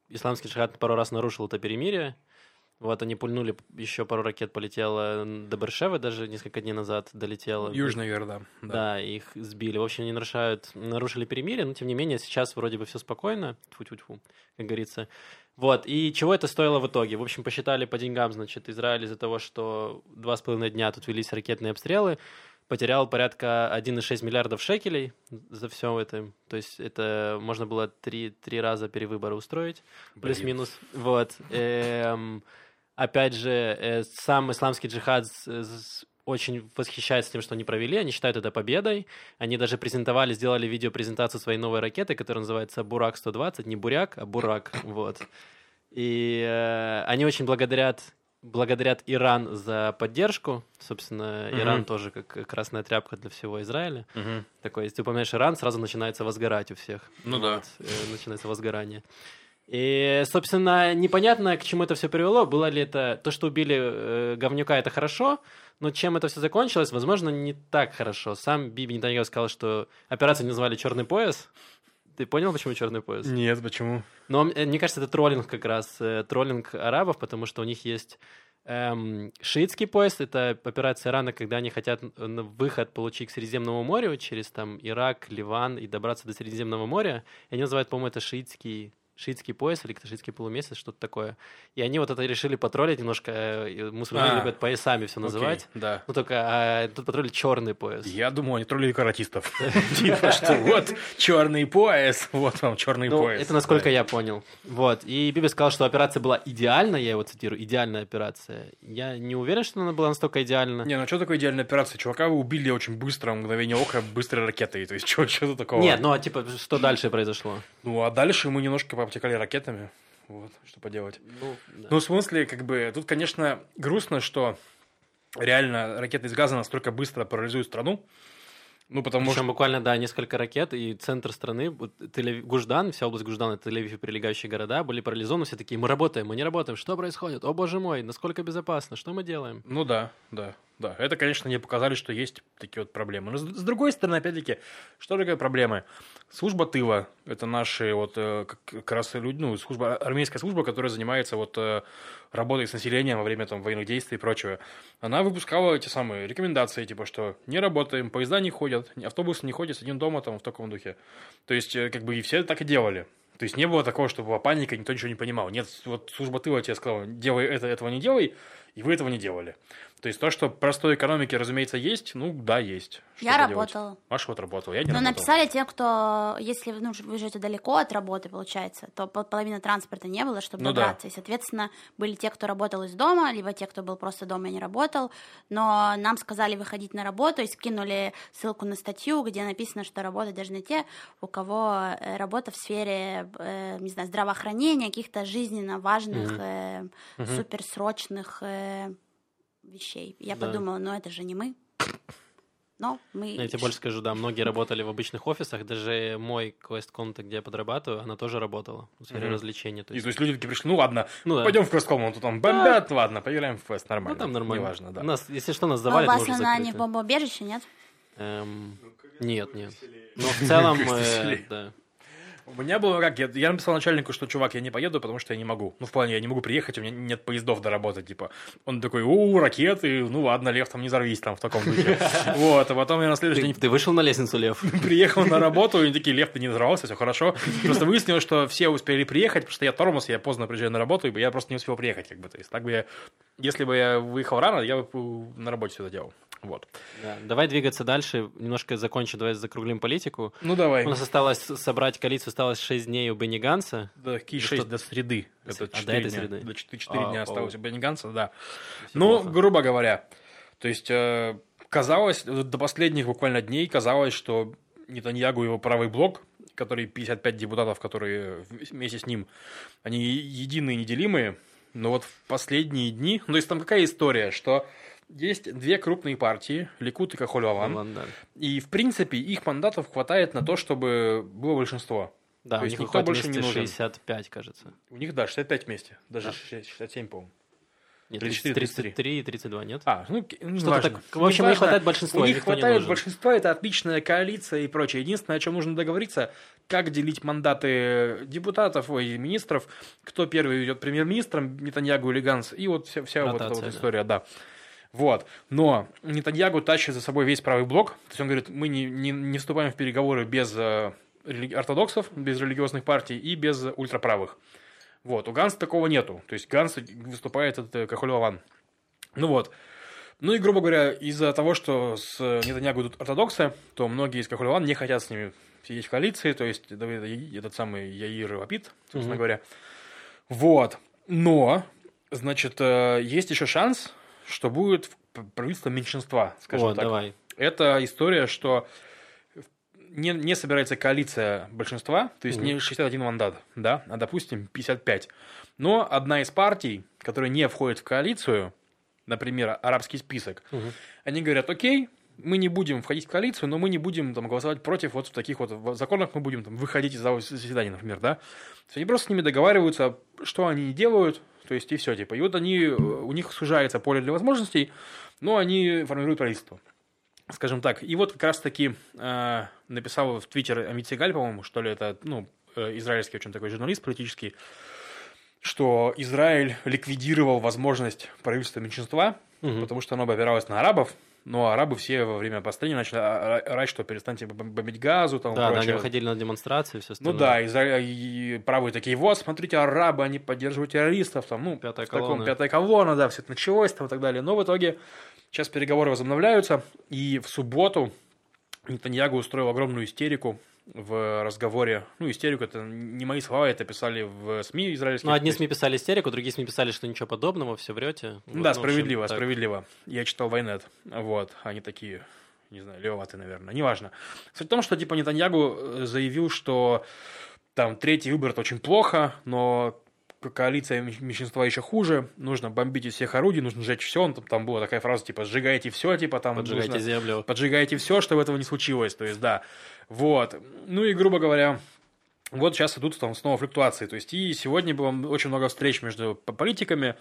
исламский джихад пару раз нарушил это перемирие. Вот они пульнули, еще пару ракет полетело до Бершевы, даже несколько дней назад долетело. Южный Верда. Да. да, их сбили. В общем, они нарушают, нарушили перемирие, но тем не менее сейчас вроде бы все спокойно, тьфу-тьфу-тьфу, как говорится. Вот, и чего это стоило в итоге? В общем, посчитали по деньгам, значит, Израиль из-за того, что два с половиной дня тут велись ракетные обстрелы, потерял порядка 1,6 миллиардов шекелей за все это. То есть это можно было три, три раза перевыборы устроить, плюс-минус. Вот. Эм, опять же, э, сам исламский джихад очень восхищается тем, что они провели, они считают это победой. Они даже презентовали, сделали видеопрезентацию своей новой ракеты, которая называется Бурак-120, не Буряк, а Бурак, вот. И э, они очень благодарят благодарят Иран за поддержку. Собственно, uh-huh. Иран тоже как красная тряпка для всего Израиля. Uh-huh. Такой, если ты упоминаешь Иран, сразу начинается возгорать у всех. Ну вот, да. Э, начинается возгорание. И, собственно, непонятно, к чему это все привело. Было ли это то, что убили э, говнюка, это хорошо, но чем это все закончилось, возможно, не так хорошо. Сам Биби Нетаньяху сказал, что операцию назвали «Черный пояс». Ты понял, почему черный пояс? Нет, почему? Но мне кажется, это троллинг как раз, э, троллинг арабов, потому что у них есть эм, шиитский пояс, это операция Ирана, когда они хотят выход получить к Средиземному морю через там Ирак, Ливан и добраться до Средиземного моря. И они называют, по-моему, это шиитский шиитский пояс или шиитский полумесяц, что-то такое. И они вот это решили потроллить немножко. Э, мусульмане а, любят поясами все называть. Окей, да. Ну только а, тут потроллили черный пояс. Я думаю, они троллили каратистов. Типа, что вот черный пояс, вот вам черный ну, пояс. Это насколько я понял. Вот. И Биби сказал, что операция была идеальна, я его цитирую, идеальная операция. Я не уверен, что она была настолько идеальна. Не, ну что такое идеальная операция? Чувака вы убили очень быстро, мгновение ока, быстрой ракетой. То есть что, что такого? Нет, ну а типа, что дальше произошло? Ну а дальше мы немножко обтекали ракетами. Вот, что поделать. Ну, да. ну, в смысле, как бы, тут, конечно, грустно, что реально ракеты из газа настолько быстро парализуют страну. Ну, потому Причем что... буквально, да, несколько ракет, и центр страны, Телев... Гуждан, вся область Гуждана, Тель-Авив и прилегающие города были парализованы, все такие, мы работаем, мы не работаем, что происходит? О, боже мой, насколько безопасно, что мы делаем? Ну да, да. Да, это, конечно, не показали, что есть такие вот проблемы. Но с, с другой стороны, опять-таки, что такое проблемы? Служба тыла, это наши вот э, как раз люди, ну, служба, армейская служба, которая занимается вот э, работой с населением во время там военных действий и прочего. Она выпускала эти самые рекомендации, типа, что не работаем, поезда не ходят, автобусы не ходят, сидим дома там в таком духе. То есть, э, как бы и все так и делали. То есть не было такого, что была паника, никто ничего не понимал. Нет, вот служба тыла тебе сказала, делай это, этого не делай, и вы этого не делали. То есть то, что простой экономики, разумеется, есть, ну да, есть. Что я работала. Делать? Маша вот работала, я не Но работала. написали те, кто, если ну, вы живете далеко от работы, получается, то половина транспорта не было, чтобы ну, добраться. Да. И, соответственно, были те, кто работал из дома, либо те, кто был просто дома и не работал. Но нам сказали выходить на работу и скинули ссылку на статью, где написано, что работать должны те, у кого э, работа в сфере, э, не знаю, здравоохранения, каких-то жизненно важных, mm-hmm. э, суперсрочных э, вещей. Я да. подумала, ну это же не мы. Но мы... Я тебе больше скажу, да, многие работали в обычных офисах, даже мой Contact, где я подрабатываю, она тоже работала в сфере mm-hmm. развлечений. То есть... И, то есть люди такие пришли, ну ладно, ну, да. пойдем в тут там бомбят, да. ладно, поиграем в Quest, нормально. Ну там нормально. Неважно, да. У нас, если что, нас завалит, а у вас она не в бомбоубежище, нет? Эм, нет, нет. Но в целом, э, да. У меня было как, я, я написал начальнику, что, чувак, я не поеду, потому что я не могу. Ну, в плане, я не могу приехать, у меня нет поездов до работы, типа. Он такой, у, ракеты, ну ладно, Лев, там не взорвись там в таком духе. Вот, а потом я на следующий день... Ты вышел на лестницу, Лев? Приехал на работу, и они такие, Лев, ты не взорвался, все хорошо. Просто выяснилось, что все успели приехать, потому что я тормоз, я поздно приезжаю на работу, и я просто не успел приехать, как бы. То есть, так бы я... Если бы я выехал рано, я бы на работе все это делал. Вот. Да. Давай двигаться дальше. Немножко закончим, давай закруглим политику. Ну, давай. У нас осталось собрать коалицию, осталось 6 дней у Бенни Ганса. Да, какие 6 что... до среды. Это 4 а, до этой дня. среды? До 4, 4 а, дня осталось у Бенни Ганса, да. Ну, грубо говоря, то есть э, казалось, до последних буквально дней казалось, что Нетаньягу и его правый блок, который 55 депутатов, которые вместе с ним, они единые, неделимые, но вот в последние дни, ну, то есть там какая история, что есть две крупные партии, Ликут и Кахоль-Лаван. Да. И, в принципе, их мандатов хватает на то, чтобы было большинство. Да, то у есть них никто больше не нужен. 65, кажется. У них, да, 65 вместе. Даже да. 67, по-моему. Нет, 34, 33 и 32, нет? А, ну, ну Что-то так. В общем, не хватает большинства. У них хватает большинства, это отличная коалиция и прочее. Единственное, о чем нужно договориться, как делить мандаты депутатов и министров, кто первый идет премьер-министром, Нетаньягу или Ганс, и вот вся, вся Ротация, вот эта вот история, да. да. Вот. Но Нетаньягу тащит за собой весь правый блок. То есть он говорит, мы не, не, не вступаем в переговоры без э, ортодоксов, без религиозных партий и без ультраправых. Вот. У Ганса такого нету. То есть Ганс выступает от э, Кахолеван. Ну вот. Ну и, грубо говоря, из-за того, что с Нетаньягу идут ортодоксы, то многие из Кахолеван не хотят с ними сидеть в коалиции, то есть этот самый Яир Лапид, собственно mm-hmm. говоря. Вот. Но, значит, э, есть еще шанс, что будет правительство меньшинства, скажем О, так. Давай. Это история, что не, не собирается коалиция большинства, то есть угу. не 61 мандат, да, а, допустим, 55. Но одна из партий, которая не входит в коалицию, например, арабский список, угу. они говорят, окей, мы не будем входить в коалицию, но мы не будем там, голосовать против вот в таких вот законах, мы будем там, выходить из заседания, например, да. То есть они просто с ними договариваются, что они делают, то есть и все, типа. И вот они, э, у них сужается поле для возможностей, но они формируют правительство. Скажем так. И вот как раз-таки э, написал в Твиттер Амит Сигаль, по-моему, что ли, это, ну, э, израильский очень такой журналист политический, что Израиль ликвидировал возможность правительства меньшинства, угу. потому что оно бы опиралось на арабов, но арабы все во время построения начали орать, что перестаньте бомбить газу. Там, да, да, они выходили на демонстрации, все остальное. Ну да, и, и правые такие, вот, смотрите, арабы, они поддерживают террористов, там, ну, пятая колонна. Таком, пятая колонна, да, все это началось там и так далее. Но в итоге сейчас переговоры возобновляются, и в субботу Нетаньягу устроил огромную истерику в разговоре, ну, истерику, это не мои слова, это писали в СМИ израильских. Ну, одни СМИ писали истерику, другие СМИ писали, что ничего подобного, все врете. Вот, да, справедливо, общем, справедливо. Я читал Вайнет, вот, они такие, не знаю, левоватые, наверное, неважно. Суть в том, что, типа, Нетаньягу э, заявил, что там третий выбор это очень плохо, но коалиция меньшинства еще хуже, нужно бомбить из всех орудий, нужно сжечь все, там, там была такая фраза, типа, сжигайте все, типа, там... Поджигайте нужно, землю. Поджигайте все, чтобы этого не случилось, то есть, да. Вот. Ну и, грубо говоря, вот сейчас идут там снова флюктуации. То есть и сегодня было очень много встреч между политиками.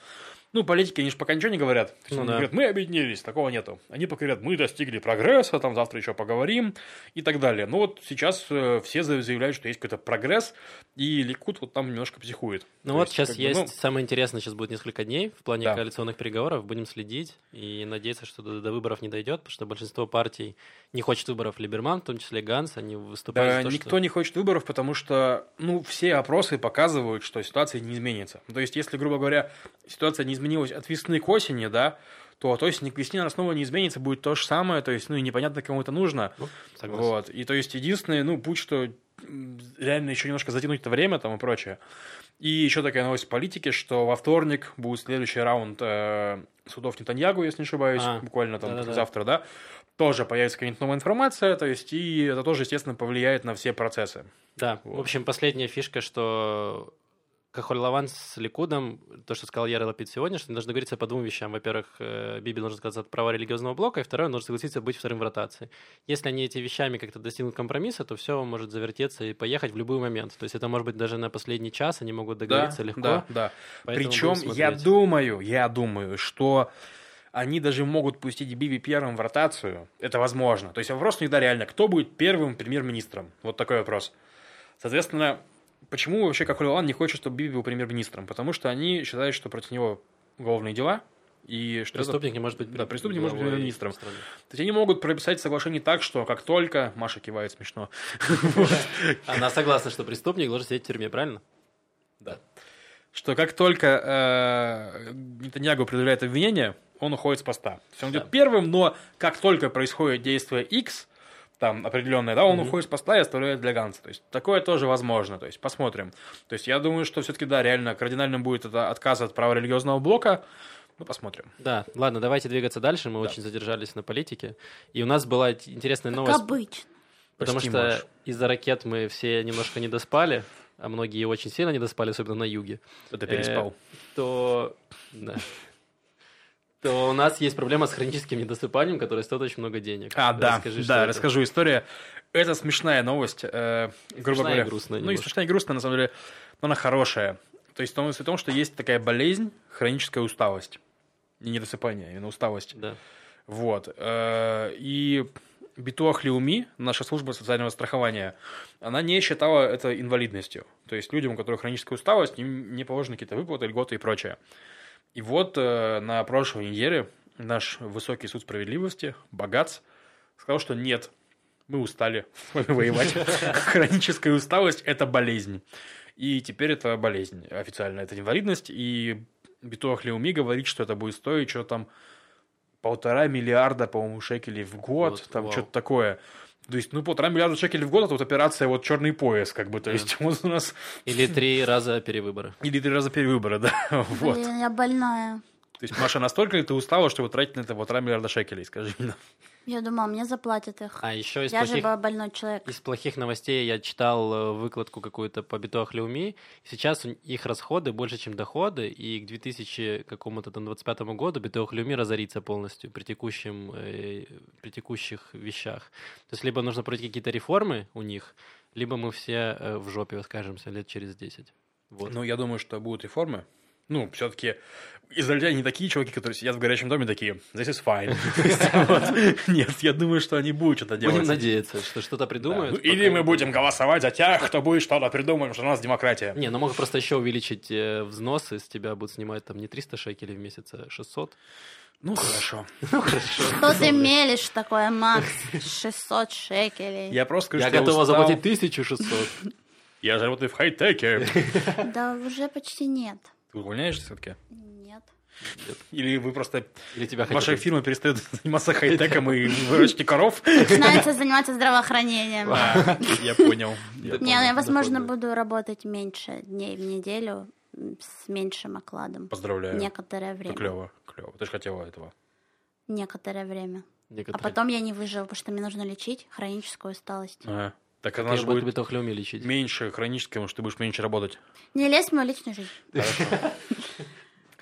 Ну, политики, они же пока ничего не говорят. Ну, они да. говорят, мы объединились, такого нету. Они пока говорят, мы достигли прогресса, там завтра еще поговорим и так далее. Но вот сейчас э, все заявляют, что есть какой-то прогресс, и Ликут вот там немножко психует. Ну То вот есть, сейчас бы, есть, ну... самое интересное, сейчас будет несколько дней в плане да. коалиционных переговоров, будем следить и надеяться, что до, до выборов не дойдет, потому что большинство партий не хочет выборов. Либерман, в том числе Ганс, они выступают да, за то, никто что... не хочет выборов, потому что, ну, все опросы показывают, что ситуация не изменится. То есть, если, грубо говоря, ситуация не изменилась от весны к осени, да, то, то есть, к весне она снова не изменится, будет то же самое, то есть, ну, и непонятно, кому это нужно. Ну, согласен. Вот. И то есть, единственное, ну, путь, что реально еще немножко затянуть это время там и прочее. И еще такая новость в политике, что во вторник будет следующий раунд э, судов Нетаньягу, если не ошибаюсь, А, буквально там да-да-да. завтра, да. Тоже появится какая-нибудь новая информация, то есть, и это тоже, естественно, повлияет на все процессы. Да, Вот. в общем, последняя фишка, что Кахоль Лаван с Ликудом, то, что сказал Яр Лапид сегодня, что они должны договориться по двум вещам. Во-первых, э, Биби должен отказаться от права религиозного блока, и второе, должен согласиться быть вторым в ротации. Если они эти вещами как-то достигнут компромисса, то все может завертеться и поехать в любой момент. То есть это может быть даже на последний час, они могут договориться легко. Да, да. Причем я думаю, я думаю, что они даже могут пустить Биби первым в ротацию. Это возможно. То есть вопрос всегда реально, кто будет первым премьер-министром? Вот такой вопрос. Соответственно, почему вообще как Лаван не хочет, чтобы Биби был премьер-министром? Потому что они считают, что против него уголовные дела, и что это- Преступник не может быть Да, преступник не может быть премьер-министром. страны. То есть они могут прописать соглашение так, что как только... Маша кивает смешно. Она согласна, что преступник должен сидеть в тюрьме, правильно? Да. Что как только э, Нетаньягу предъявляет обвинение, он уходит с поста. То есть он идет первым, но как только происходит действие X, там определенное, да, он уходит с поста и оставляет для Ганса. То есть такое тоже возможно. То есть посмотрим. То есть я думаю, что все-таки, да, реально кардинальным будет это отказ от права религиозного блока. Ну, посмотрим. Да, ладно, давайте двигаться дальше. Мы очень задержались на политике. И у нас была интересная Как новость. обычно. Потому Почти что можешь. из-за ракет мы все немножко не доспали, а многие очень сильно не доспали, особенно на юге. Это Э, переспал. То, да. То у нас есть проблема с хроническим недосыпанием, которое стоит очень много денег. А, да, Расскажи, да, это. расскажу историю. Это смешная новость, э, грубо Смешная и говоря. грустная Ну, и смешная и грустная, на самом деле, но она хорошая. То есть, в том, что есть такая болезнь, хроническая усталость. Не недосыпание, а именно усталость. Да. Вот. э, И Битуах Леуми, наша служба социального страхования, она не считала это инвалидностью. То есть людям, у которых хроническая усталость, им не положены какие-то выплаты, льготы и прочее. И вот э, на прошлой неделе наш высокий суд справедливости, Богац, сказал, что нет, мы устали с вами воевать. Хроническая усталость – это болезнь. И теперь это болезнь официально, это инвалидность. И Битуах Леуми говорит, что это будет стоить что там полтора миллиарда, по-моему, шекелей в год, Вот, там что-то такое. То есть, ну, полтора миллиарда шекелей в год, это вот операция вот черный пояс, как бы. То есть, вот у нас Или три раза перевыборы. или три раза перевыбора, да. Вот. Блин, я больная. Есть, Маша, настолько ли ты устала, чтобы тратить на это полтора миллиарда шекелей, скажи мне. Я думала, мне заплатят их. А еще из я же плохих... была больной человек. Из плохих новостей я читал э, выкладку какую-то по Битуах Леуми. Сейчас их расходы больше, чем доходы, и к 2000 какому-то там 25 году Битуах Леуми разорится полностью при, текущем, э, при текущих вещах. То есть либо нужно проводить какие-то реформы у них, либо мы все э, в жопе скажемся лет через 10. Вот. Ну, я думаю, что будут реформы. Ну, все-таки израильтяне не такие чуваки, которые сидят в горячем доме, такие, this is fine. Нет, я думаю, что они будут что-то делать. Будем надеяться, что что-то придумают. Ну, Или мы будем голосовать за тех, кто будет что-то придумать, что у нас демократия. Не, ну могут просто еще увеличить э, взносы, с тебя будут снимать там не 300 шекелей в месяц, а 600. Ну, хорошо. Ну, хорошо. Что ты мелешь такое, Макс? 600 шекелей. Я просто скажу, Я готова заплатить 1600. Я же работаю в хай-теке. Да уже почти нет. Ты увольняешься все-таки? Нет. Или вы просто... Или тебя Ваша хотят... фирма перестает заниматься хай-теком и выращивать коров? Начинается заниматься здравоохранением. А, Я понял. Я Не, я, возможно, буду работать меньше дней в неделю с меньшим окладом. Поздравляю. Некоторое время. клево, клево. Ты же хотела этого. Некоторое время. А потом я не выживу, потому что мне нужно лечить хроническую усталость. Ага. Так она же будет Битохлюми лечить. меньше хронической, потому что ты будешь меньше работать. Не лезь в мою личную жизнь.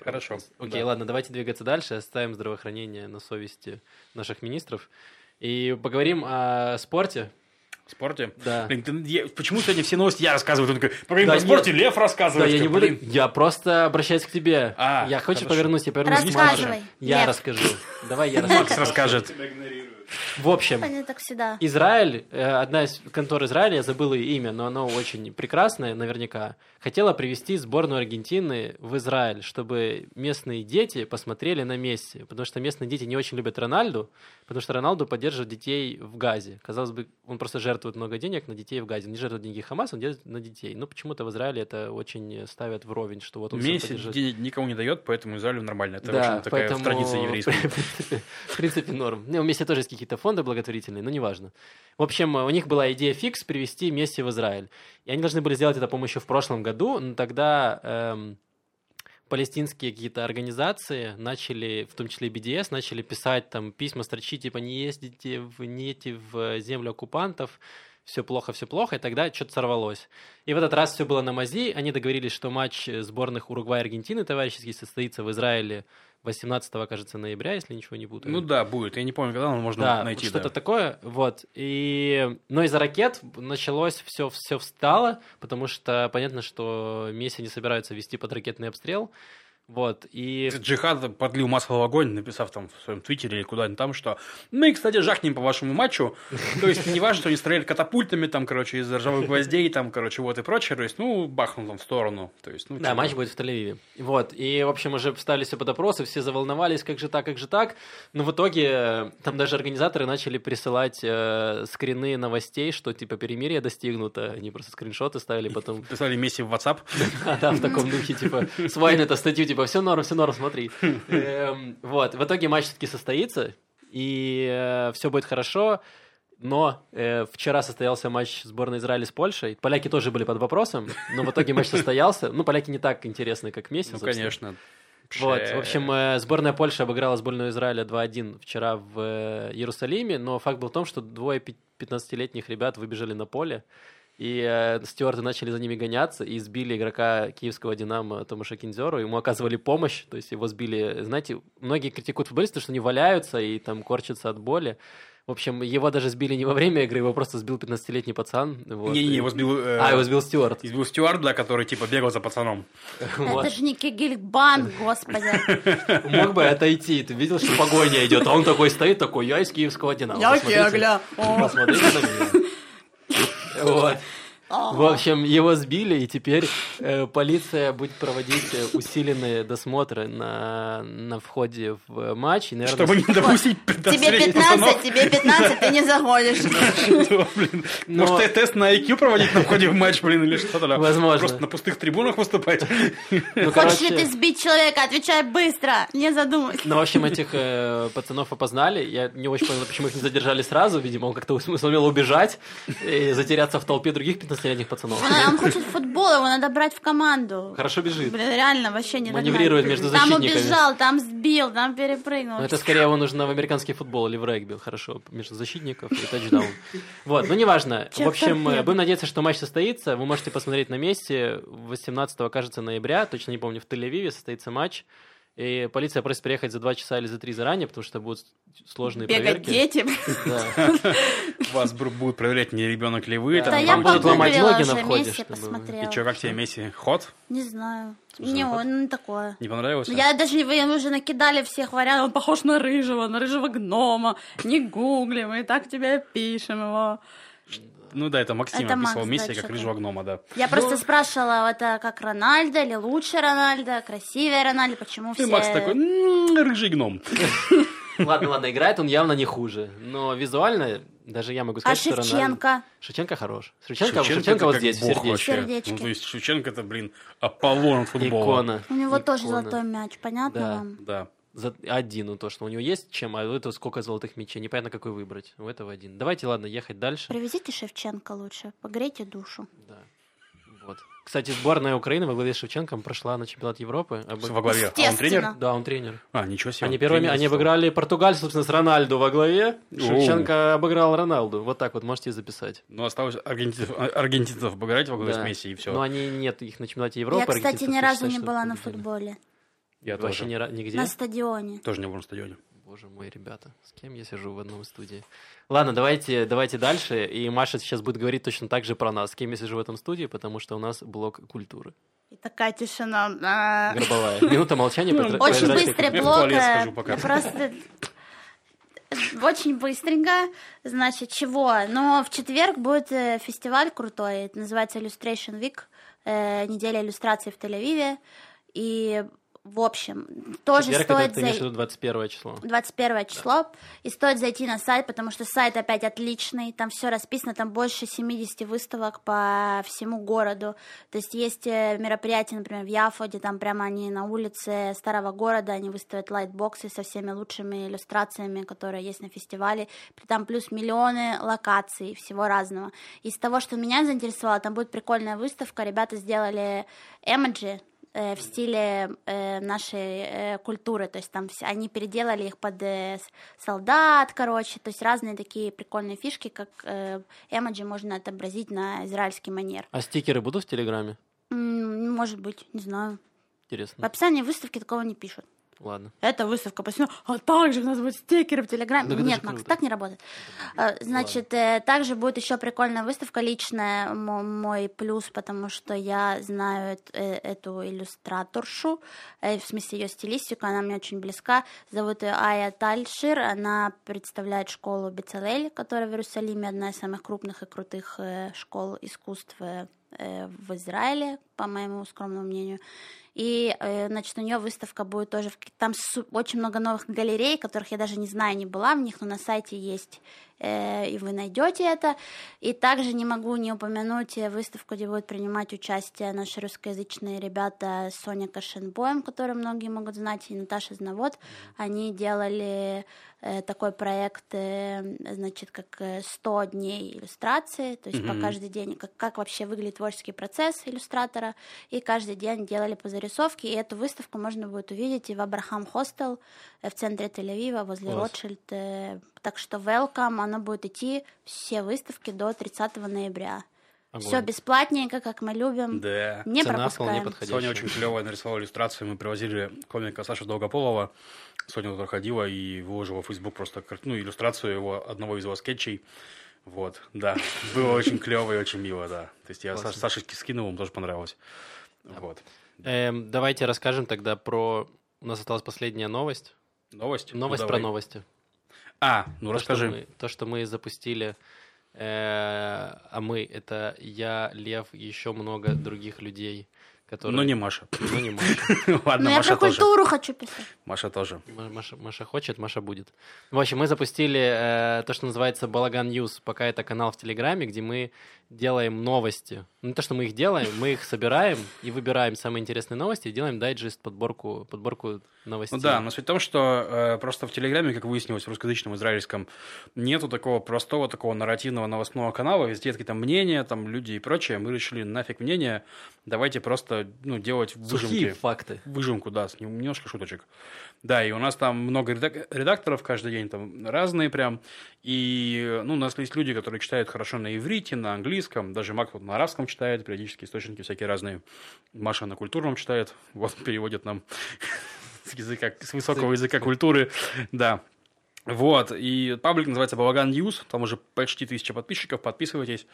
Хорошо. Окей, ладно, давайте двигаться дальше, оставим здравоохранение на совести наших министров. И поговорим о спорте. В спорте? Да. Блин, ты- я- почему сегодня все новости я рассказываю? Он такой, поговорим Да о спорте, нет. Лев Да, рассказывает. я не буду. блин, Я просто обращаюсь к тебе. А, я хочешь хорошо. повернусь, я повернусь. Рассказывай, Я Лев. расскажу. Давай я Макс расскажу. расскажет. В общем, Они так всегда. Израиль, э, одна из контор Израиля, я забыл ее имя, но оно очень прекрасное наверняка, хотела привести сборную Аргентины в Израиль, чтобы местные дети посмотрели на Месси, потому что местные дети не очень любят Рональду, потому что Роналду поддерживает детей в Газе. Казалось бы, он просто жертвует много денег на детей в Газе. Он не жертвует деньги Хамас, он делает на детей. Но почему-то в Израиле это очень ставят вровень, что вот он Месси поддерживает. никому не дает, поэтому Израилю нормально. Это Да, очень такая поэтому, традиция еврейская. В принципе, норм. У Месси тоже есть какие-то фонды благотворительные, но неважно. В общем, у них была идея фикс привести Месси в Израиль. И они должны были сделать это, по-моему, еще в прошлом году, но тогда эм, палестинские какие-то организации начали, в том числе BDS, начали писать там письма, строчить, типа, не ездите, в, не в землю оккупантов, все плохо, все плохо, и тогда что-то сорвалось. И в этот раз все было на мази, они договорились, что матч сборных Уругвая и Аргентины товарищеский состоится в Израиле 18, кажется, ноября, если ничего не путаю. Ну да, будет. Я не помню, когда, но можно да, найти. что-то да. такое, вот. И, но из-за ракет началось все, все встало, потому что понятно, что Месси не собираются вести под ракетный обстрел, вот. И Джихад подлил масло в огонь, написав там в своем твиттере или куда-нибудь там, что мы, кстати, жахнем по вашему матчу. То есть не важно, что они стреляли катапультами, там, короче, из ржавых гвоздей, там, короче, вот и прочее. То есть, ну, бахнул там в сторону. То есть, ну, Да, типа, матч будет в Тель-Авиве. Вот, и, в общем, уже встали все под опросы, все заволновались, как же так, как же так. Но в итоге э, там даже организаторы начали присылать э, скрины новостей, что, типа, перемирие достигнуто. Они просто скриншоты ставили потом. Писали Месси в WhatsApp. Да, в таком духе, типа, свайн это статью, типа, все норм, все норм, смотри. Эм, Вот, в итоге матч все-таки состоится, и все будет хорошо. Но э, вчера состоялся матч сборной Израиля с Польшей. Поляки тоже были под вопросом, но в итоге матч состоялся. Ну, поляки не так интересны, как Месси, Ну, собственно. конечно. Вот, в общем, э, сборная Польши обыграла сборную Израиля 2-1 вчера в э, Иерусалиме, но факт был в том, что двое пи- 15-летних ребят выбежали на поле, и э, стюарты начали за ними гоняться и сбили игрока киевского «Динамо» Томаша Кинзеру, ему оказывали помощь, то есть его сбили, знаете, многие критикуют футболистов, что они валяются и там корчатся от боли. В общем, его даже сбили не во время игры, его просто сбил 15-летний пацан. вот, Не-не, и- его сбил... э, А, его сбил Стюарт. Избил Стюарт, да, который, типа, бегал за пацаном. Вот. Это же не Кегельбан, господи. Мог бы отойти, ты видел, что погоня идет, а он такой стоит, такой, я из киевского Динамо. Я Кегля. Посмотрите на меня. Вот. В общем, его сбили, и теперь э, полиция будет проводить э, усиленные досмотры на, на входе в матч. И, наверное, Чтобы не допустить Тебе 15 15, тебе 15, ты не заходишь. Может, те- тест на IQ проводить на входе в матч, блин, или что-то? Возможно. Просто на пустых трибунах выступать. ну, Хочешь ли ты сбить человека? Отвечай быстро, не задумывайся. Ну, в общем, этих э, пацанов опознали. Я не очень понял, почему их не задержали сразу. Видимо, он как-то сумел убежать и затеряться в толпе других 15-летних пацанов. Он, он хочет футбол, его надо брать в команду. Хорошо бежит. Блин, реально, вообще не Маневрирует догнать. между Там защитниками. убежал, там сбил, там перепрыгнул. Ну, это скорее его нужно в американский футбол или в регби. Хорошо, между защитников и тачдаун. Вот, ну неважно. В общем, будем надеяться, что матч состоится. Вы можете посмотреть на месте. 18 кажется, ноября, точно не помню, в Тель-Авиве состоится матч. И полиция просит приехать за два часа или за три заранее, потому что будут сложные Бегать проверки. дети. Да. Вас бу- будут проверять, не ребенок ли вы. Да, там, Да там я ломать погуглила ноги на входе, посмотрела. И что, как тебе Месси? Ход? Не знаю. Не, ну, он такое. Не понравился? Я даже, вы уже накидали всех вариантов, он похож на рыжего, на рыжего гнома. Не гугли, мы и так тебе пишем его. Ну да, это Максим Это описывал Макс, Месси да, как рыжего гнома, да. Я просто спрашивала, это как Рональдо или лучше Рональдо, красивее Рональдо, почему И все... Макс такой, «М, рыжий гном. Ладно, ладно, играет он явно не хуже. Но визуально даже я могу А сказать, что Рональдо... Шевченко? Шевченко хорош. Шевченко, Шевченко, вот здесь, в сердечке. Ну, то есть Шевченко это, блин, Аполлон футбола. Икона. У него тоже Икона. золотой мяч, понятно Да. вам? Да. За один, ну то, что у него есть чем, а у этого сколько золотых мячей. Непонятно, какой выбрать. У этого один. Давайте, ладно, ехать дальше. Привезите Шевченко лучше, погрейте душу. Да. Вот. Кстати, сборная Украины во главе с Шевченком прошла на чемпионат Европы. Во главе. А он тренер? Да, он тренер. А, ничего себе. Они первыми, они обыграли Португалию, собственно, с Рональду во главе. Шевченко обыграл Роналду. Вот так вот можете записать. Ну, осталось аргентинцев, аргентинцев обыграть во главе Да. с Месси, и все. Но они нет их на чемпионате Европы. Я, кстати, ни разу не была на футболе. Я Вообще тоже. ни нигде? На стадионе. Тоже не был на стадионе. Боже мой, ребята, с кем я сижу в одном студии? Ладно, давайте, давайте дальше. И Маша сейчас будет говорить точно так же про нас, с кем я сижу в этом студии, потому что у нас блок культуры. И такая тишина. Горбовая. Минута молчания. Потра- Очень быстрый блок. я Просто очень быстренько. Значит, чего? Но в четверг будет э, фестиваль крутой. Это называется Illustration Week. Э, неделя иллюстраций в Тель-Авиве. И в общем, тоже Четверг, стоит это ты имеешь в виду 21 число. 21 число. И стоит зайти на сайт, потому что сайт опять отличный. Там все расписано, там больше 70 выставок по всему городу. То есть есть э, мероприятия, например, в Яфоде, там прямо они на улице старого города, они выставят лайтбоксы со всеми лучшими иллюстрациями, которые есть на фестивале. Там плюс миллионы локаций, всего разного. Из того, что меня заинтересовало, там будет прикольная выставка. Ребята сделали эмоджи, э, в стиле э, нашей э, культуры, то есть там все, они переделали их под э, солдат, короче, то есть разные такие прикольные фишки, как э, эмоджи можно отобразить на израильский манер. А стикеры будут в Телеграме? Может быть, не знаю. В Интересно. описании выставки такого не пишут. Ладно. Это выставка посвящена, а также у нас будут стикеры в Телеграме. Так это Нет, Макс, круто. так не работает. А, Значит, э, также будет еще прикольная выставка личная, мо- мой плюс, потому что я знаю э, эту иллюстраторшу, э, в смысле ее стилистику, она мне очень близка. Зовут ее Ая Тальшир, она представляет школу Бецалель, которая в Иерусалиме одна из самых крупных и крутых э, школ искусств э, э, в Израиле, по моему скромному мнению. И, э, значит, у нее выставка будет тоже... Там очень много новых галерей, которых я даже не знаю, не была в них, но на сайте есть, э, и вы найдете это. И также не могу не упомянуть э, выставку, где будут принимать участие наши русскоязычные ребята Соня Кашенбоем, которые многие могут знать, и Наташа Знавод. Они делали такой проект, значит, как э, 100 дней иллюстрации, то есть по каждый день, как, как вообще выглядит творческий процесс иллюстратора, и каждый день делали по зарисовке, и эту выставку можно будет увидеть и в Абрахам Хостел э, в центре Тель-Авива, возле Класс. Ротшильд. э, Так что welcome, она будет идти все выставки до 30 ноября. Огонь. Все бесплатненько, как мы любим. Да. Не Цена вполне пропускаем. подходящая. Соня очень клевая нарисовала иллюстрацию. Мы привозили комика Саши Долгополова. Соня туда ходила и выложила в Facebook просто ну, иллюстрацию его одного из его скетчей. Вот, да. Было очень клево и очень мило, да. То есть я. Саш- Саше скинул, ему тоже понравилось. Вот. Эм, давайте расскажем тогда про... У нас осталась последняя новость. Новость? Ну, Новость про давай. новости. А, ну То, что расскажи. мы- То, что мы запустили, э, а мы, это я, Лев, еще много других людей, которые... Ну не Маша. Ну, не Маша. Ладно, Ну, я Маша про тоже. культуру хочу писать. Маша тоже. Ма- Маша, Маша хочет, Маша будет. В общем, мы запустили э, то, что называется Балаган News. Пока это канал в Телеграме, где мы делаем новости. Ну, не то, что мы их делаем, мы их собираем и выбираем самые интересные новости и делаем дайджест, подборку, подборку новостей. Ну да, но суть в том, что э, просто в Телеграме, как выяснилось, в русскоязычном израильском, нету такого простого, такого нарративного новостного канала, везде какие-то мнения, там люди и прочее. Мы решили, нафиг мнения, давайте просто ну, делать Сухие выжимки. факты. Выжимку, да, с немножко шуточек. Да, и у нас там много редак- редакторов каждый день, там разные прям. И ну, у нас есть люди, которые читают хорошо на иврите, на английском, даже Макс вот на арабском читает, периодически источники всякие разные. Маша на культурном читает, вот переводит нам с языка, с высокого языка культуры, да. Вот, и паблик называется Балаган News, там уже почти тысяча подписчиков, подписывайтесь,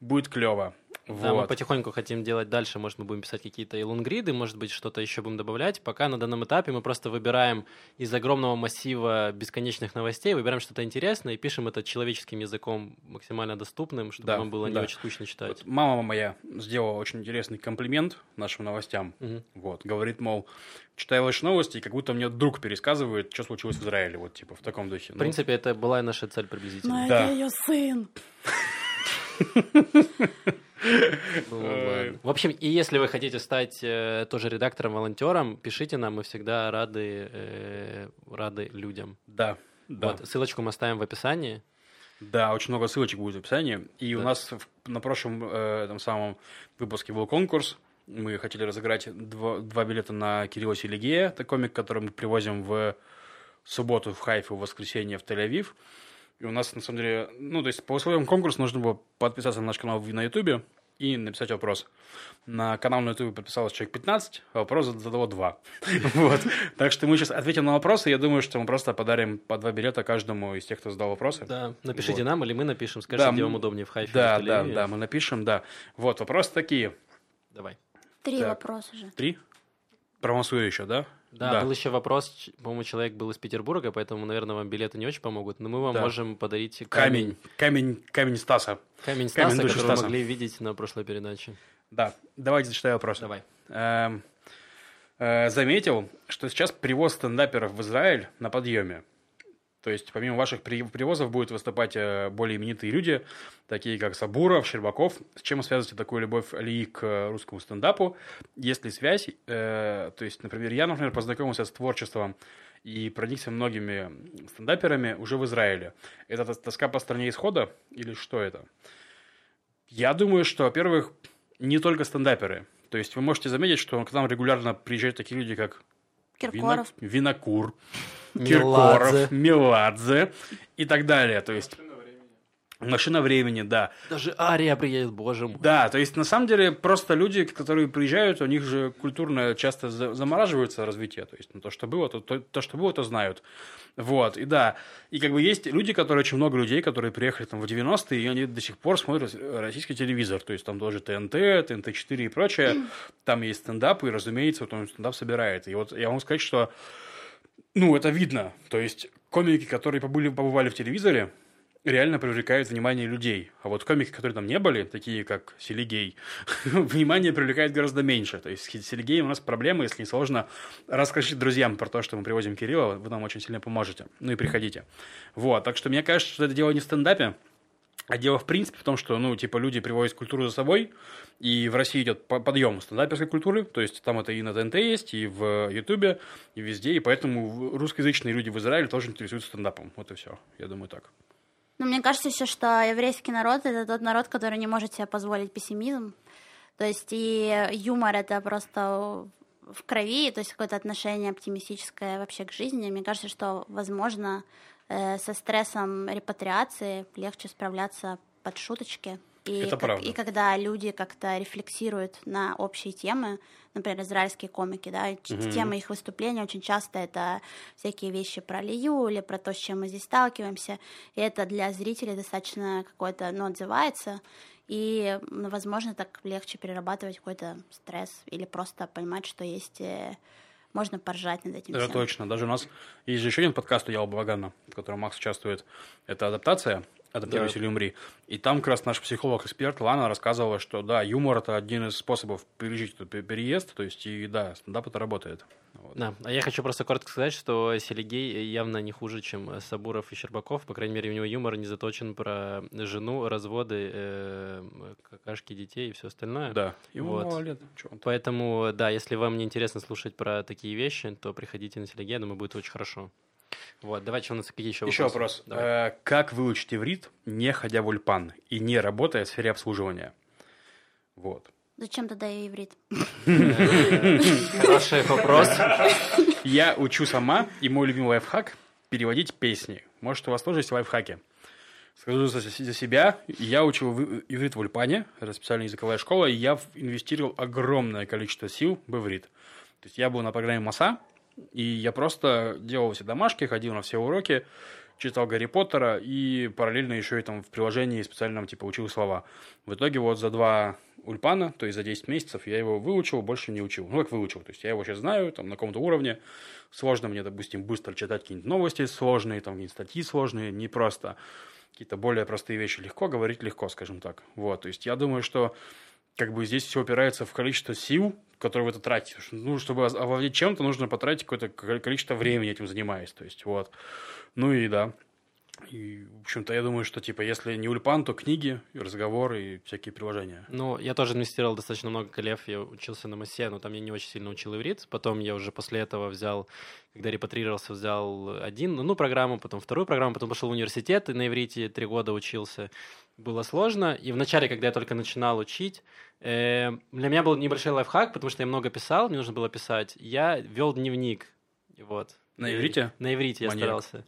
будет клево. Да, мы Вот. потихоньку хотим делать дальше. Может, мы будем писать какие-то лонгриды, может быть, что-то еще будем добавлять. Пока на данном этапе мы просто выбираем из огромного массива бесконечных новостей, выбираем что-то интересное и пишем это человеческим языком максимально доступным, чтобы Да, вам было не да. очень скучно читать. Вот мама моя сделала очень интересный комплимент нашим новостям. Мгм. Вот, говорит, мол, читаю ваши новости, и как будто мне друг пересказывает, что случилось в Израиле, вот, типа, в таком духе. В принципе, это была и наша цель приблизительно. Но Да. это ее сын. Ну. В общем, и если вы хотите стать э, тоже редактором, волонтером, пишите нам, мы всегда рады, э, рады людям. да, да, Вот, ссылочку мы оставим в описании. да, очень много ссылочек будет в описании. И у нас в- на прошлом э, этом самом выпуске был конкурс. Мы хотели разыграть два, два билета на Кирилла Селигея, это комик, который мы привозим в субботу в Хайфу, в воскресенье в Тель-Авив. И у нас, на самом деле, ну, то есть по условиям конкурса нужно было подписаться на наш канал на Ютубе и написать вопрос. На канал на Ютубе подписалось человек 15, а вопрос задало 2. Вот. Так что мы сейчас ответим на вопросы. Я думаю, что мы просто подарим по два билета каждому из тех, кто задал вопросы. Да, напишите Вот. нам или мы напишем, скажите, Да, где вам удобнее, в Хайфе Да, да, да, мы напишем, да. Вот, вопросы такие. Давай. Три Так. вопроса же. Три. Про Мансуя еще, да? Да, Да. был еще вопрос, по-моему, человек был из Петербурга, поэтому, наверное, вам билеты не очень помогут, но мы вам Да. можем подарить Камень, камень, камень Стаса. Камень Камень Стаса, души который вы Стаса. могли видеть на прошлой передаче. Да, давайте зачитаю вопрос. Давай. Эм, э, заметил, что сейчас привоз стендаперов в Израиль на подъеме. То есть, помимо ваших при- привозов, будут выступать э, более именитые люди, такие как Сабуров, Щербаков. С чем связываете такую любовь Алии к э, русскому стендапу? Есть ли связь? Э, то есть, например, я, например, познакомился с творчеством и проникся многими стендаперами уже в Израиле. Это тос- тоска по стране исхода или что это? Я думаю, что, во-первых, не только стендаперы. То есть вы можете заметить, что к нам регулярно приезжают такие люди, как Киркоров. Винокур, Меладзе. Киркоров, Меладзе и так далее. То есть машина времени, да. Даже Ария приедет, боже мой. Да, то есть на самом деле просто люди, которые приезжают, у них же культурно часто за- замораживается развитие. То есть ну, то, что было, то, то, то, что было, то знают. Вот, и да. И как бы есть люди, которые, очень много людей, которые приехали там в 90-е, и они до сих пор смотрят российский телевизор. То есть там тоже ТНТ, ТНТ-4 и прочее. Там есть стендап, и, разумеется, вот он стендап собирает. И вот я могу сказать, что ну, это видно. То есть комики, которые побыли, побывали в телевизоре, реально привлекают внимание людей. А вот комики, которые там не были, такие как Селигей, внимание привлекает гораздо меньше. То есть с Селигеем у нас проблемы, если не сложно, расскажите друзьям про то, что мы привозим Кирилла, вы нам очень сильно поможете. Ну и приходите. Вот, так что мне кажется, что это дело не в стендапе, а дело, в принципе, в том, что, ну, типа, люди привозят культуру за собой, и в России идет по- подъем стендаперской культуры, то есть там это и на ТНТ есть, и в Ютубе, и везде, и поэтому русскоязычные люди в Израиле тоже интересуются стендапом. Вот и все. Я думаю, так. Но мне кажется еще, что еврейский народ — это тот народ, который не может себе позволить пессимизм. То есть и юмор — это просто в крови, то есть какое-то отношение оптимистическое вообще к жизни. Мне кажется, что, возможно, э, со стрессом репатриации легче справляться под шуточки. И, Это как- правда. и когда люди как-то рефлексируют на общие темы, например, израильские комики, да, Мгм. темы их выступлений очень часто это всякие вещи про Лию или про то, с чем мы здесь сталкиваемся, и это для зрителей достаточно какое-то, ну, отзывается, и, ну, возможно, так легче перерабатывать какой-то стресс или просто понимать, что есть, э, можно поржать над этим Это всем. точно. Даже у нас есть же еще один подкаст у Яла Балагана, в котором Макс участвует. Это адаптация. Адаптируйся Да. или умри. И там как раз наш психолог-эксперт Лана рассказывала, что да, юмор это один из способов пережить этот пе- переезд. То есть, и да, стендап это работает. Вот. Да, а я хочу просто коротко сказать, что Селигей явно не хуже, чем Сабуров и Щербаков. По крайней мере, у него юмор не заточен про жену, разводы, э, какашки детей и все остальное. Да. Ему Вот. мало лет. Поэтому, да, если вам не интересно слушать про такие вещи, то приходите на Селигей, думаю, будет очень хорошо. Вот, давайте у нас какие еще Еще вопросы? вопрос. Давай. Э, Как выучить иврит, не ходя в ульпан и не работая в сфере обслуживания? Вот. Зачем тогда и иврит? Хороший вопрос. Я учу сама, и мой любимый лайфхак – переводить песни. Может, у вас тоже есть лайфхаки? Скажу за, себя, я учил в- иврит в Ульпане, это специальная языковая школа, и я инвестировал огромное количество сил в иврит. То есть я был на программе МАСА, и я просто делал все домашки, ходил на все уроки, читал Гарри Поттера и параллельно еще и там в приложении специальном типа учил слова. В итоге вот за два ульпана, то есть за 10 месяцев я его выучил, больше не учил. Ну, как выучил, то есть я его сейчас знаю, там, на каком-то уровне. Сложно мне, допустим, быстро читать какие-нибудь новости сложные, там, какие-нибудь статьи сложные, не просто. Какие-то более простые вещи легко говорить, легко, скажем так. Вот, то есть я думаю, что как бы здесь все опирается в количество сил, которые вы это тратите. Ну, чтобы овладеть чем-то, нужно потратить какое-то ко- количество времени этим занимаясь. То есть, вот. Ну и да. И, в общем-то, я думаю, что, типа, если не ульпан, то книги, и разговоры и всякие приложения. Ну, я тоже инвестировал достаточно много колев, я учился на МАСе, но там я не очень сильно учил иврит. Потом я уже после этого взял, когда репатрировался, взял один, ну, программу, потом вторую программу, потом пошел в университет, и на иврите три года учился. Было сложно. И вначале, когда я только начинал учить, э, для меня был небольшой лайфхак, потому что я много писал, мне нужно было писать. Я вел дневник. Вот. На И- иврите? На иврите я Маньяк. старался.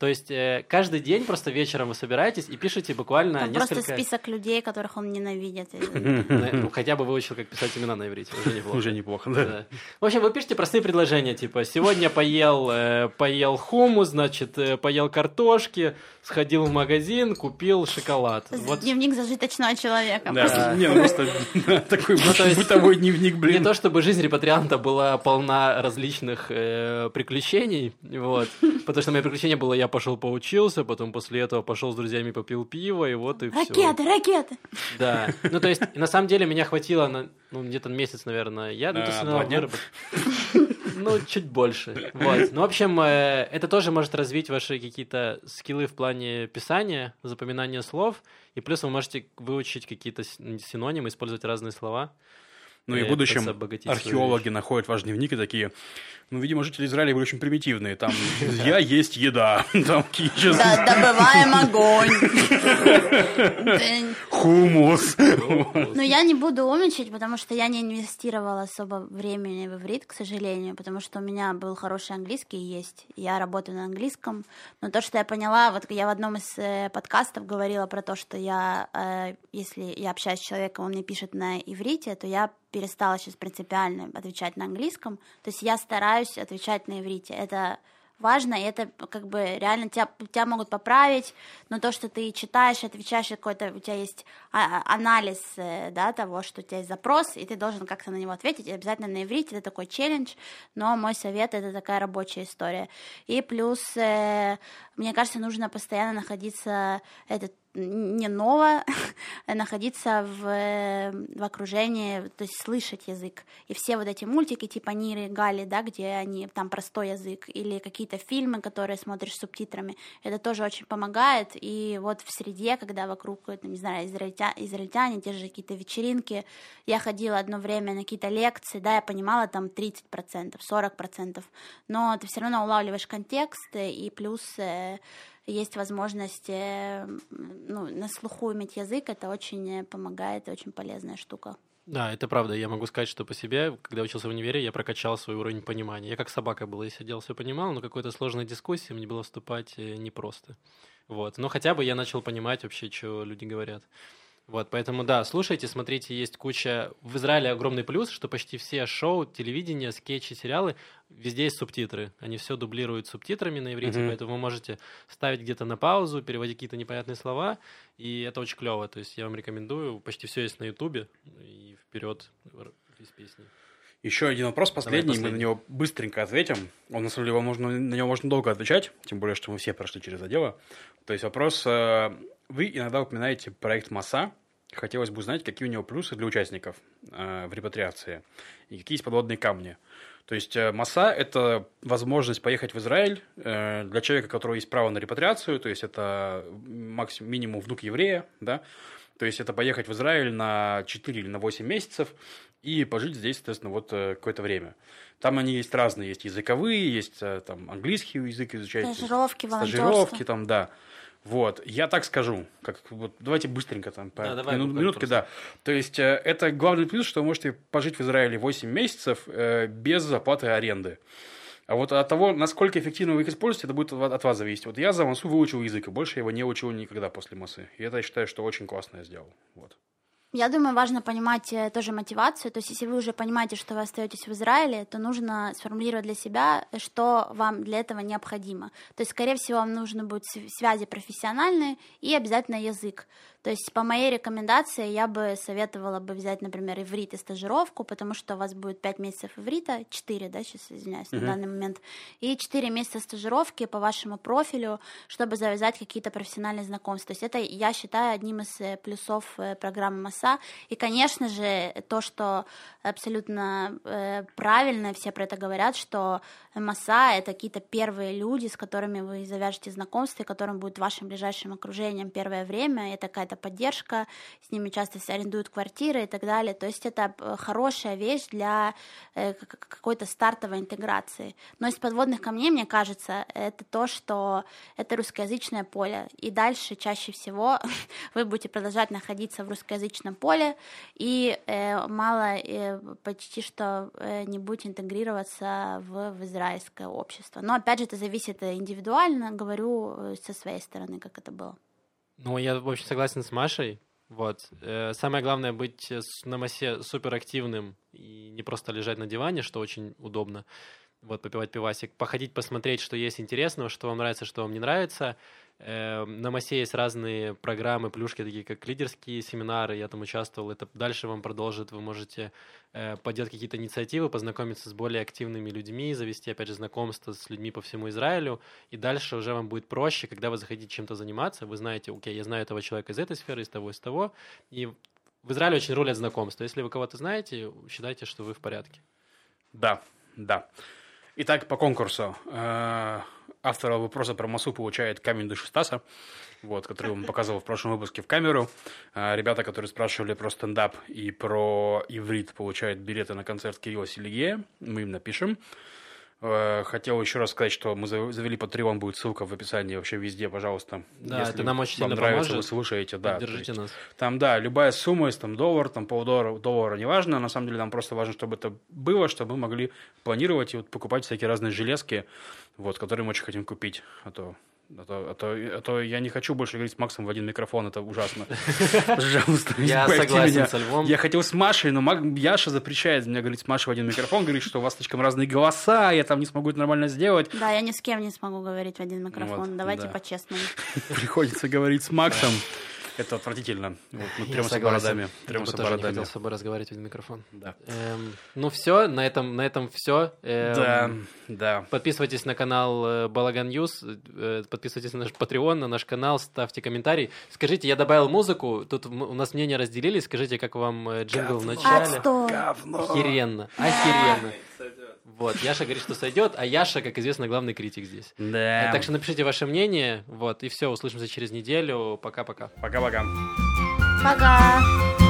То есть э, каждый день просто вечером вы собираетесь и пишете буквально Там несколько... Просто список людей, которых он ненавидит. Ну, хотя бы выучил, как писать имена на иврите, уже неплохо. Уже неплохо, да. В общем, вы пишете простые предложения, типа, сегодня поел, э, поел хумус, значит, э, поел картошки, сходил в магазин, купил шоколад. Дневник зажиточного человека. Да, не, ну просто такой Ну, бытовой дневник, Не блин. то чтобы жизнь репатрианта была полна различных э, приключений, вот, потому что мое приключение было, я пошел поучился, потом после этого пошел с друзьями попил пиво, и вот и все. Ракеты, ракеты. Да, ну то есть на самом деле меня хватило на ну, где-то месяц, наверное, я ну, то есть, А, ну, два дня? Ну, чуть больше. Вот. Ну, в общем, э, это тоже может развить ваши какие-то скиллы в плане писания, запоминания слов, и плюс вы можете выучить какие-то синонимы, использовать разные слова. Ну и в будущем обогатить свою археологи находят ваш дневник и такие, ну, видимо, жители Израиля были очень примитивные. Там я есть еда, там сейчас Да, добываем огонь. Хумус. Ну, я не буду умничать, потому что я не инвестировала особо времени в иврит, к сожалению, потому что у меня был хороший английский и есть. Я работаю на английском. Но то, что я поняла, вот я в одном из э, подкастов говорила про то, что я, э, если я общаюсь с человеком, он мне пишет на иврите, то я перестала сейчас принципиально отвечать на английском. То есть я стараюсь отвечать на иврите. Это важно, и это как бы реально тебя, тебя могут поправить, но то, что ты читаешь, отвечаешь, какой-то у тебя есть а- а- анализ э, да, того, что у тебя есть запрос, и ты должен как-то на него ответить, и обязательно на иврите, это такой челлендж, но мой совет это такая рабочая история. И плюс, э, мне кажется, нужно постоянно находиться, это не ново, находиться в, в окружении, то есть слышать язык. И все вот эти мультики типа Ниры Гали, да, где они там простой язык, или какие-то фильмы, которые смотришь с субтитрами, это тоже очень помогает. И вот в среде, когда вокруг, не знаю, израильтя, израильтяне, те же какие-то вечеринки, я ходила одно время на какие-то лекции, да, я понимала там 30%, 40%, но ты все равно улавливаешь контекст, э, и плюс э, есть возможность э, ну, на слуху иметь язык, это очень э, помогает, очень полезная штука. Да, это правда. Я могу сказать, что по себе, когда учился в универе, я прокачал свой уровень понимания. Я как собака был, я сидел, все понимал, но какой-то сложной дискуссии мне было вступать э, непросто. Вот. Но хотя бы я начал понимать вообще, что люди говорят. Вот, поэтому да, слушайте, смотрите, есть куча... В Израиле огромный плюс, что почти все шоу, телевидение, скетчи, сериалы, везде есть субтитры. Они все дублируют субтитрами на иврите, Мгм. поэтому вы можете ставить где-то на паузу, переводить какие-то непонятные слова, и это очень клево. То есть я вам рекомендую, почти все есть на ютубе, и вперед из песни. Еще один вопрос, последний, мы на последний. него быстренько ответим. Он, на самом деле, вам можно, на него можно долго отвечать, тем более, что мы все прошли через это дело. То есть вопрос, э, вы иногда упоминаете проект МАСА, хотелось бы узнать, какие у него плюсы для участников э, в репатриации, и какие есть подводные камни. То есть э, МАСА – это возможность поехать в Израиль э, для человека, у которого есть право на репатриацию, то есть это максимум, минимум внук еврея, да, то есть это поехать в Израиль на 4 или на 8 месяцев и пожить здесь, соответственно, вот э, какое-то время. Там они есть разные, есть языковые, есть э, там английский язык изучать. Стажировки, Стажировки там, да. Вот, я так скажу, как вот давайте быстренько там по Да, давай, мину- буквально минутки, просто. да. То есть э, это главный плюс, что вы можете пожить в Израиле 8 месяцев э, без оплаты аренды. А вот от того, насколько эффективно вы их используете, это будет от вас зависеть. Вот я за массу выучил язык, и больше я его не учил никогда после массы. И это я считаю, что очень классно я сделал. Вот. Я думаю, важно понимать э, тоже мотивацию. То есть, если вы уже понимаете, что вы остаетесь в Израиле, то нужно сформулировать для себя, э, что вам для этого необходимо. То есть, скорее всего, вам нужны будут св- связи профессиональные и обязательно язык. То есть, по моей рекомендации, я бы советовала бы взять, например, иврит и стажировку, потому что у вас будет 5 месяцев иврита, 4, да, сейчас извиняюсь, на данный момент, и 4 месяца стажировки по вашему профилю, чтобы завязать какие-то профессиональные знакомства. То есть это, я считаю, одним из э, плюсов э, программы МАСА. И, конечно же, то, что абсолютно э, правильно, все про это говорят, что МАСА — это какие-то первые люди, с которыми вы завяжете знакомство, и которым будет вашим ближайшим окружением первое время. Это какая-то поддержка, с ними часто арендуют квартиры и так далее. То есть это э, хорошая вещь для э, какой-то стартовой интеграции. Но из подводных камней, мне кажется, это то, что это русскоязычное поле. И дальше чаще всего вы будете продолжать находиться в русскоязычном поле и э, мало, почти что не будете интегрироваться в, в Израиль израильское общество. Но опять же, это зависит индивидуально, говорю э, со своей стороны, как это было. Ну, я, в согласен с Машей. Вот. Э, самое главное быть на массе суперактивным и не просто лежать на диване, что очень удобно. Вот, попивать пивасик, походить, посмотреть, что есть интересного, что вам нравится, что вам не нравится. Эм, на МАСе есть разные программы, плюшки, такие как лидерские семинары, я там участвовал, это дальше вам продолжит, вы можете э, поделать какие-то инициативы, познакомиться с более активными людьми, завести, опять же, знакомство с людьми по всему Израилю, и дальше уже вам будет проще, когда вы захотите чем-то заниматься, вы знаете, окей, я знаю этого человека из этой сферы, из того, из того, и в Израиле очень рулят знакомства. Если вы кого-то знаете, считайте, что вы в порядке. Да, да. Итак, по конкурсу. Э, автор вопроса про массу получает камень души Стаса, вот, который он показывал в прошлом выпуске в камеру. Э, ребята, которые спрашивали про стендап и про иврит, получают билеты на концерт Кирилла Селигея. Мы им напишем. Э, хотел еще раз сказать, что мы завели Patreon, будет ссылка в описании вообще везде, пожалуйста. Да, Если это нам очень вам сильно нравится, поможет. вы слушаете, да. Держите нас. Там, да, любая сумма, если там доллар, там полдоллара, доллара, неважно, на самом деле нам просто важно, чтобы это было, чтобы мы могли планировать и вот покупать всякие разные железки, вот, которые мы очень хотим купить, а то а то, а, то, а то я не хочу больше говорить с Максом в один микрофон, это ужасно. Пожалуйста, Я согласен со Львом. Я хотел с Машей, но Яша запрещает мне говорить с Машей в один микрофон, говорит, что у вас слишком разные голоса, я там не смогу это нормально сделать. Да, я ни с кем не смогу говорить в один микрофон, давайте по-честному. Приходится говорить с Максом. Это отвратительно. Вот мы трёмся бородами. Трёмся бородами. хотел с собой разговаривать в микрофон. Да. Эм, ну все, на этом, на этом все. Эм, да, да. Подписывайтесь на канал э, Балаган News, э, подписывайтесь на наш Patreon, на наш канал, ставьте комментарий. Скажите, я добавил музыку, тут у нас мнения разделились, скажите, как вам э, джингл в начале? Отстой. Охеренно, охеренно. Вот, Яша говорит, что сойдет, а Яша, как известно, главный критик здесь. Да. Так что напишите ваше мнение, вот, и все, услышимся через неделю. Пока-пока. Пока-пока. Пока.